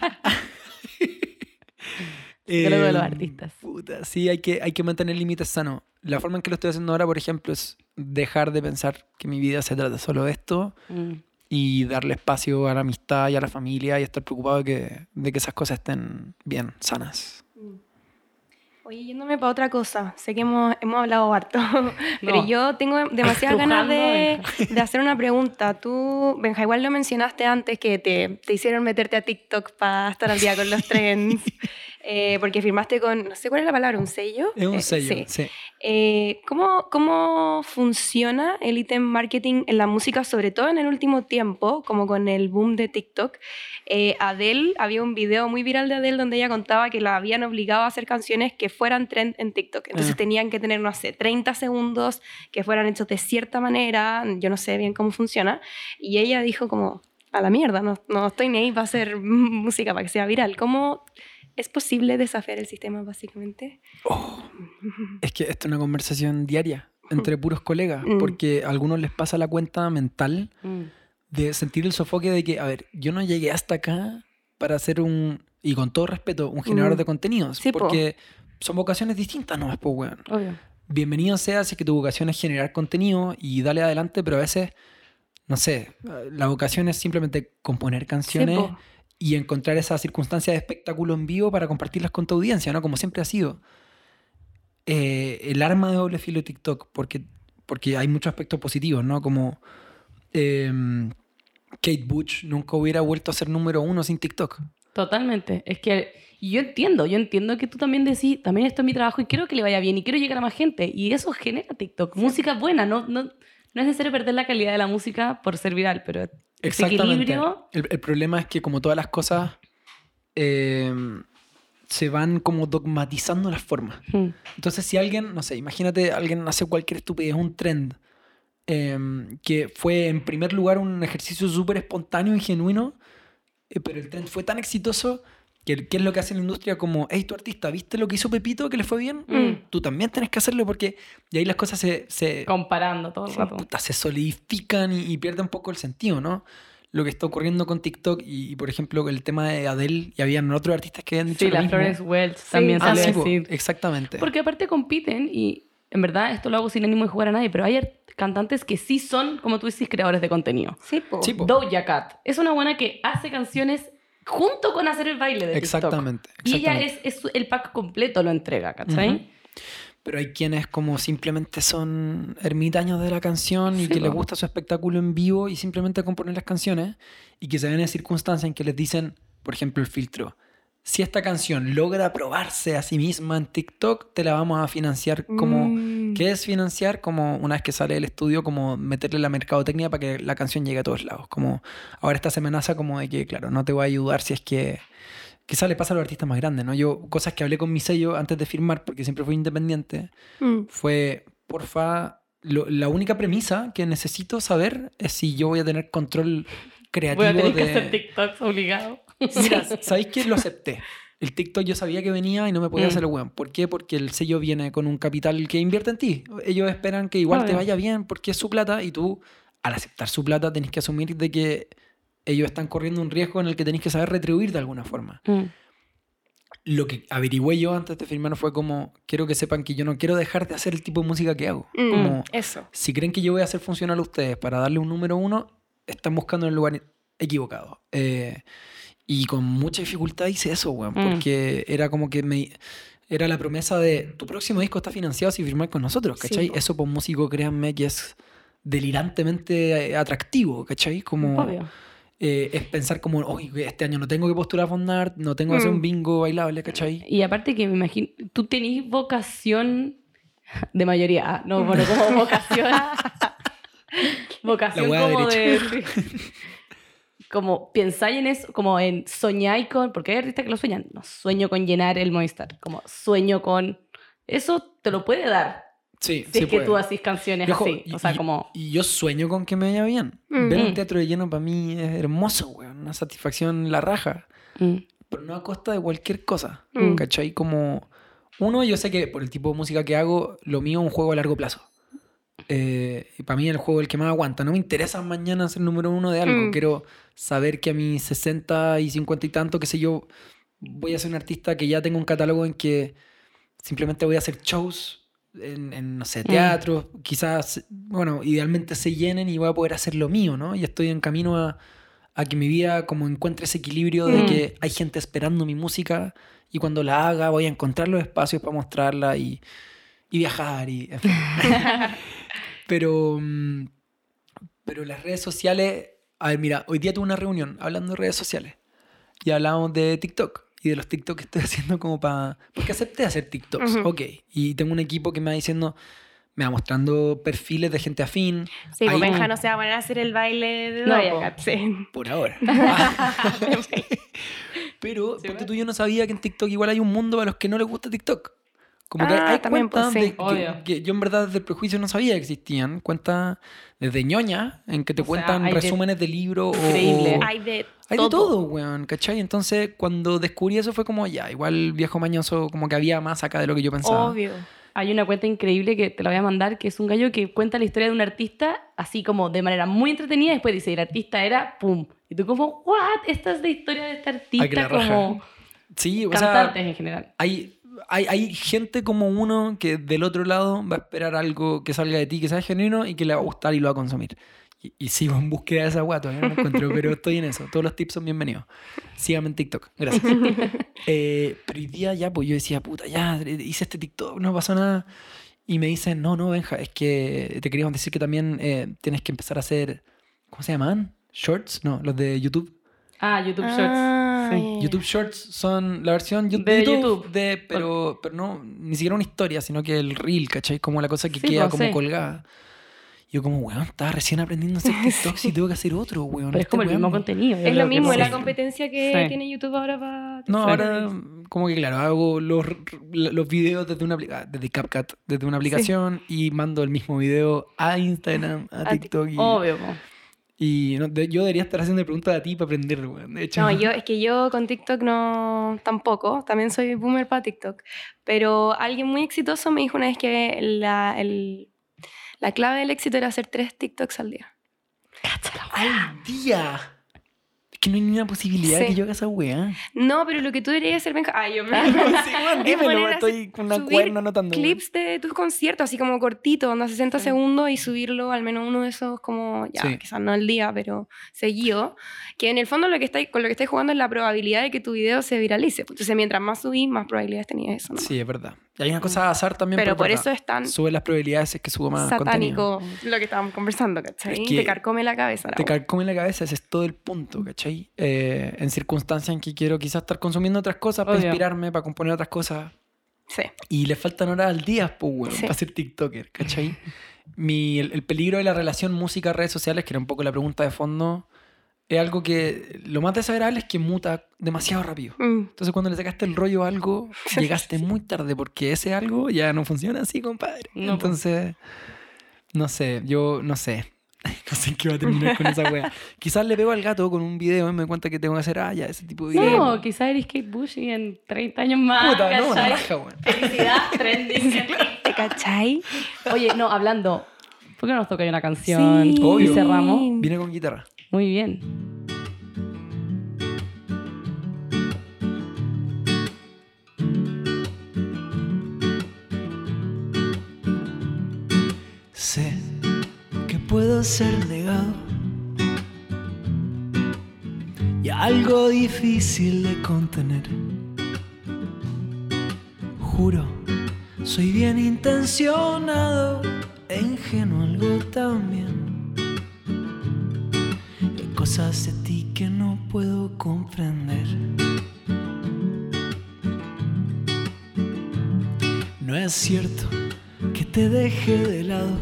B: Psicólogo de los
C: Eh,
B: artistas.
C: Puta, sí, hay que, hay que mantener límites sanos. La forma en que lo estoy haciendo ahora, por ejemplo, es dejar de pensar que mi vida se trata solo de esto
B: Mm.
C: y darle espacio a la amistad y a la familia y estar preocupado de que, de que esas cosas estén bien, sanas.
A: Oye, yéndome para otra cosa, sé que hemos, hemos hablado harto, [LAUGHS] pero
B: No.
A: yo tengo [LAUGHS] demasiadas ganas de, [LAUGHS] de hacer una pregunta. Tú, Benja, igual lo mencionaste antes que te, te hicieron meterte a TikTok para estar al día con los trends, eh, porque firmaste con, no sé cuál es la palabra, un sello.
C: Es un
A: Eh,
C: sello,
A: sí.
C: sí.
A: Eh, ¿cómo, ¿Cómo funciona el ítem marketing en la música, sobre todo en el último tiempo, como con el boom de TikTok? Eh, Adele, había un video muy viral de Adele donde ella contaba que la habían obligado a hacer canciones que fueran trend en TikTok. Entonces
C: Ah.
A: tenían que tener, no sé, 30 segundos, que fueran hechos de cierta manera, yo no sé bien cómo funciona. Y ella dijo como, a la mierda, no, no estoy ni ahí para hacer [LAUGHS] música para que sea viral. ¿Cómo es posible desafiar el sistema, básicamente?
C: Oh, es que esta es una conversación diaria entre [LAUGHS] puros colegas,
A: Mm.
C: porque a algunos les pasa la cuenta mental
B: Mm.
C: de sentir el sofoque de que, a ver, yo no llegué hasta acá para ser un, y con todo respeto, un generador
A: Mm.
C: de contenidos,
A: Sí, po.
C: porque son vocaciones distintas nomás, pues, weón.
B: Obvio.
C: Bienvenido sea si es que tu vocación es generar contenido y dale adelante, pero a veces, no sé, la vocación es simplemente componer canciones. Y encontrar esa circunstancia de espectáculo en vivo para compartirlas con tu audiencia, ¿no? Como siempre ha sido. Eh, el arma de doble filo de TikTok, porque, porque hay muchos aspectos positivos, ¿no? Como em, Kate Bush nunca hubiera vuelto a ser número uno sin TikTok.
B: Totalmente. Es que yo entiendo, yo entiendo que tú también decís, también esto es mi trabajo y quiero que le vaya bien y quiero llegar a más gente. Y eso genera TikTok. Música buena, no, no, no es necesario perder la calidad de la música por ser viral, pero
C: Exactamente.
B: equilibrio...
C: El, el problema es que como todas las cosas em, se van como dogmatizando las formas.
B: Mm,
C: Entonces, si alguien, no sé, imagínate, alguien hace cualquier estupidez, un trend, em, que fue en primer lugar un ejercicio súper espontáneo y genuino, eh, pero el trend fue tan exitoso que, ¿qué es lo que hace la industria? Como, hey, tu artista, ¿viste lo que hizo Pepito que le fue bien?
B: Mm.
C: Tú también tenés que hacerlo porque y ahí las cosas se, se,
B: Comparando todo el rato.
C: puta, se solidifican y, y pierde un poco el sentido, ¿no? Lo que está ocurriendo con TikTok y, y, por ejemplo, el tema de Adele, y habían otros artistas que habían dicho
B: Sí,
C: lo
B: la
C: mismo.
B: Florence Welch también
A: Ah,
C: Ah,
B: salió
C: sí,
B: decir.
C: exactamente.
B: Porque aparte compiten y en verdad esto lo hago sin ánimo de jugar a nadie, pero hay cantantes que sí son, como tú dices, creadores de contenido.
A: Sí, po.
C: Sí, po.
B: Doja Cat es una buena que hace canciones junto con hacer el baile de TikTok.
C: Exactamente.
B: Y ella es, es el pack completo, lo entrega, ¿cachai?
C: Pero hay quienes como simplemente son ermitaños de la canción y que les gusta su espectáculo en vivo y simplemente componen las canciones y que se ven en circunstancias en que les dicen, por ejemplo, el filtro. Si esta canción logra probarse a sí misma en TikTok, te la vamos a financiar como...
A: Mm.
C: ¿Qué es financiar? Como una vez que sale del estudio, como meterle la mercadotecnia para que la canción llegue a todos lados. Como ahora esta se amenaza como de que, claro, no te voy a ayudar si es que... Quizá le pasa a los artistas más grandes, ¿no? Yo, cosas que hablé con mi sello antes de firmar, porque siempre fui independiente,
A: Mm.
C: fue, porfa, lo- la única premisa que necesito saber es si yo voy a tener control creativo
B: Voy a tener
C: de...
B: que hacer TikToks obligado.
C: Mira, [LAUGHS] ¿sabéis que lo acepté? El TikTok yo sabía que venía y no me podía
B: Mm.
C: hacer el weón. ¿Por qué? Porque el sello viene con un capital que invierte en ti. Ellos esperan que igual te vaya bien porque es su plata y tú, al aceptar su plata, tenés que asumir de que ellos están corriendo un riesgo en el que tenés que saber retribuir de alguna forma.
B: Mm.
C: Lo que averigüé yo antes de firmar fue como, quiero que sepan que yo no quiero dejar de hacer el tipo de música que hago.
A: Mm.
C: Como,
A: Eso.
C: si creen que yo voy a hacer funcional a ustedes para darle un número uno, están buscando en el lugar equivocado. Eh, y con mucha dificultad hice eso, weón,
B: Mm.
C: porque era como que me... Era la promesa de, tu próximo disco está financiado si firmás con nosotros,
A: Sí,
C: ¿cachai?
A: po.
C: eso por músico, créanme, que es delirantemente eh, atractivo, ¿cachai? Como
B: Obvio.
C: eh, es pensar como, oye, este año no tengo que postular a Fondart, no tengo que hacer
A: Mm.
C: un bingo bailable, ¿cachai?
B: Y aparte que me imagino, tú tenés vocación de mayoría, ah, no, bueno, como [LAUGHS] vocación. [LAUGHS] vocación como de. [LAUGHS] como pensáis en eso, como en soñáis con. Porque hay artistas que lo sueñan. No, sueño con llenar el Movistar. Como sueño con. Eso te lo puede dar.
C: Sí,
B: Si
C: sí
B: es que
C: puede.
B: tú haces canciones
C: ojo,
B: así.
C: y-
B: O sea,
C: y-
B: como.
C: Y yo sueño con que me vaya bien.
A: Mm.
C: Ver un
B: Mm.
C: teatro lleno para mí es hermoso, weón. Una satisfacción la raja.
B: mm,
C: Pero no a costa de cualquier cosa.
A: Mm.
C: ¿Cachai? Como. Uno, yo sé que por el tipo de música que hago, lo mío es un juego a largo plazo. Eh, y para mí el juego es el que más aguanta. No me interesa mañana ser número uno de algo.
A: Mm.
C: Quiero saber que a mis 60 y 50 y tanto, qué sé yo, voy a ser un artista que ya tengo un catálogo en que simplemente voy a hacer shows en, en, no sé, teatro. Quizás, bueno, idealmente se llenen y voy a poder hacer lo mío, ¿no? Y estoy en camino a, a que mi vida como encuentre ese equilibrio de
A: Mm.
C: que hay gente esperando mi música y cuando la haga voy a encontrar los espacios para mostrarla y, y viajar y en fin. [LAUGHS] pero mm, pero las redes sociales a ver mira hoy día tuve una reunión hablando de redes sociales y hablamos de TikTok y de los TikTok que estoy [LAUGHS] haciendo como para porque acepté hacer TikToks
A: Ujú.
C: ok y tengo un equipo que me va diciendo me va mostrando perfiles de gente afín
A: Sí, pues
C: Ahí-
A: Benja no se va a poner a hacer el baile de
B: No,
A: Doja
B: po.
A: Cat, sí.
C: Por ahora. [LAUGHS] [LAUGHS] Pero,
B: Sí,
C: tú, yo no sabía que en TikTok igual hay un mundo para los que no les gusta TikTok. Como que
A: Ah,
C: hay
A: también,
C: cuentas
A: pues, sí.
C: de- que, yo en verdad desde el prejuicio no sabía que existían. Cuentas desde ñoña, en que te
B: O sea,
C: cuentan
B: de-
C: resúmenes de libros.
B: Increíble.
C: o-
A: Hay de
C: hay
A: todo.
C: de todo, weón, ¿cachai? Entonces, cuando descubrí eso fue como, ya, igual viejo mañoso, como que había más acá de lo que yo pensaba.
A: Obvio.
B: Hay una cuenta increíble que te la voy a mandar, que es un gallo que cuenta la historia de un artista así como de manera muy entretenida. y Después dice, el artista era pum. Y tú como, what? Esta es la historia de este artista como
C: Sí, o sea,
B: cantantes en general.
C: hay, hay, hay gente como uno que del otro lado va a esperar algo que salga de ti, que sea genuino y que le va a gustar y lo va a consumir. Y, y sigo en búsqueda de esa guata, todavía no lo encuentro, [LAUGHS] pero estoy en eso. Todos los tips son bienvenidos. Síganme en TikTok, gracias. [LAUGHS] Eh, pero hoy día ya, pues yo decía, puta, ya hice este TikTok, no pasó nada. Y me dicen, no, no, Benja, es que te queríamos decir que también eh, tienes que empezar a hacer, ¿cómo se llaman? ¿Shorts? No, los de YouTube.
B: Ah, YouTube
A: Ah,
B: Sí.
C: YouTube Shorts son la versión yu-
B: De
C: YouTube,
B: YouTube.
C: de, pero, pero no, ni siquiera una historia, sino que el reel, ¿cachai? Como la cosa que
B: Sí,
C: queda
B: pues,
C: como
B: sí.
C: colgada. Yo como, weón, estaba recién aprendiendo a hacer [LAUGHS] TikTok y tengo que hacer otro, weón.
B: Pero es
C: Este
B: como el
C: weón-
B: mismo contenido.
A: Es lo mismo, es la competencia que
B: Sí.
A: tiene YouTube ahora para...
C: No, ahora como que claro, hago los, los videos desde una desde CapCut, desde una aplicación y mando el mismo video a Instagram, a
A: A ti-
C: TikTok. Y,
B: Obvio. po.
C: Y no, de- yo debería estar haciendo preguntas a ti para aprender, weón. De hecho,
A: No, yo, es que yo con TikTok no, tampoco, también soy boomer para TikTok, pero alguien muy exitoso me dijo una vez que la, el- la clave del éxito era hacer tres TikToks al día.
C: ¡Al día! Es que no hay ni una posibilidad
A: Sí.
C: que yo haga esa weá.
A: No, pero lo que tú deberías hacer, Benja, ay, yo me...
C: Sí, weón,
A: Es
C: dímelo, estoy con una cuerna anotando.
A: clips de tus conciertos, así como cortito, onda 60
B: Sí.
A: segundos y subirlo al menos uno de esos como, ya,
C: Sí.
A: quizás no al día, pero seguido. Que en el fondo lo que estáis, con lo que estáis jugando es la probabilidad de que tu video se viralice. Entonces, mientras más subís, más probabilidades tenías eso. ¿no?
C: Sí, es verdad. Y hay una cosa de azar también.
A: Pero por eso es tan
C: Sube las probabilidades es que subo más contenido.
A: satánico lo que estábamos conversando, ¿cachai?
C: Es que
A: Te carcome la cabeza. la
C: Te carcome la cabeza, ese es todo el punto, ¿cachai? Eh, en circunstancias en que quiero quizás estar consumiendo otras cosas para inspirarme, para componer otras cosas.
A: Sí.
C: Y le faltan horas al día, pues,
A: Sí.
C: para ser TikToker, ¿cachai? Mi, el, el peligro de la relación música-redes sociales, que era un poco la pregunta de fondo, es algo que lo más desagradable es que muta demasiado rápido.
A: Mm.
C: Entonces, cuando le sacaste el rollo a algo, [LAUGHS] llegaste muy tarde porque ese algo ya no funciona así, compadre.
B: No,
C: Entonces, no sé, yo no sé. [LAUGHS] No sé qué va a terminar con esa wea. [LAUGHS] Quizás le pego al gato con un video y me cuenta que tengo que hacer, ah, ya, ese tipo de video.
B: No, quizás eres Kate Bush y en 30 años más.
C: Puta, no, una raja, weón.
B: Felicidad, trending.
A: ¿Te cachai?
B: Oye, no, hablando. ¿Por qué no nos toca una canción
A: Sí.
B: y
C: Obvio.
B: cerramos?
C: Viene con guitarra.
B: Muy bien.
C: Sé que puedo ser negado y algo difícil de contener. Juro, soy bien intencionado e ingenuo algo también. Cosas de ti que no puedo comprender. No es cierto que te deje de lado.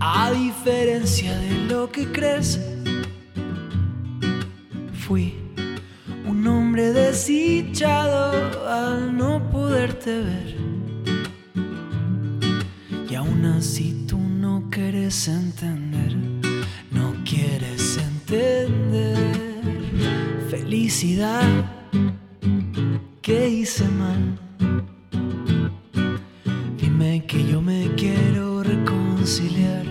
C: A diferencia de lo que crees, fui un hombre desdichado al no poderte ver. Y aún así tú no quieres entender, Felicidad que hice mal. Dime que yo me quiero reconciliar.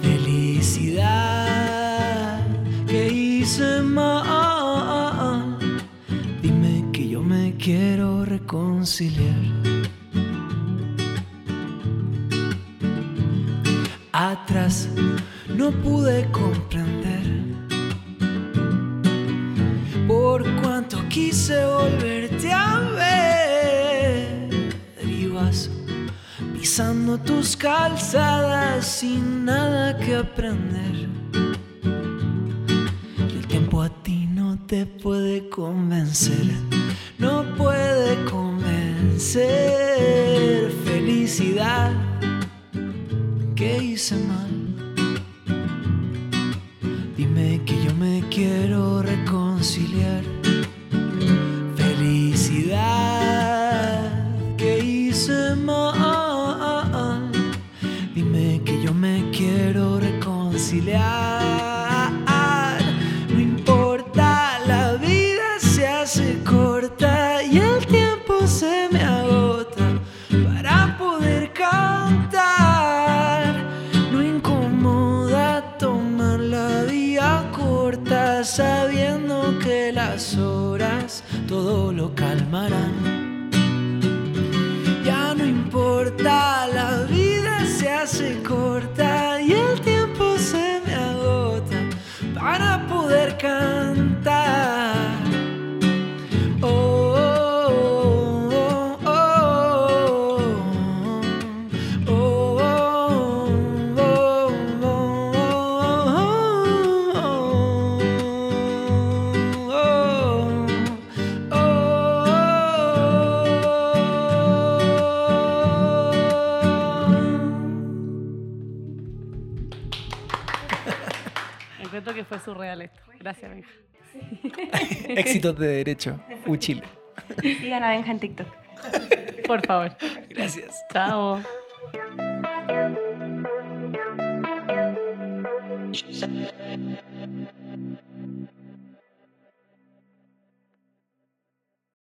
C: Felicidad que hice mal. Dime que yo me quiero reconciliar. Atrás no pude comprender por cuanto quise volverte a ver. Ibas pisando tus calzadas sin nada que aprender. El tiempo a ti no te puede convencer, no puede convencer. Felicidad que hice mal. De derecho. U Chile.
A: Sigan a Benja en TikTok.
B: Por favor.
C: Gracias.
B: Chao.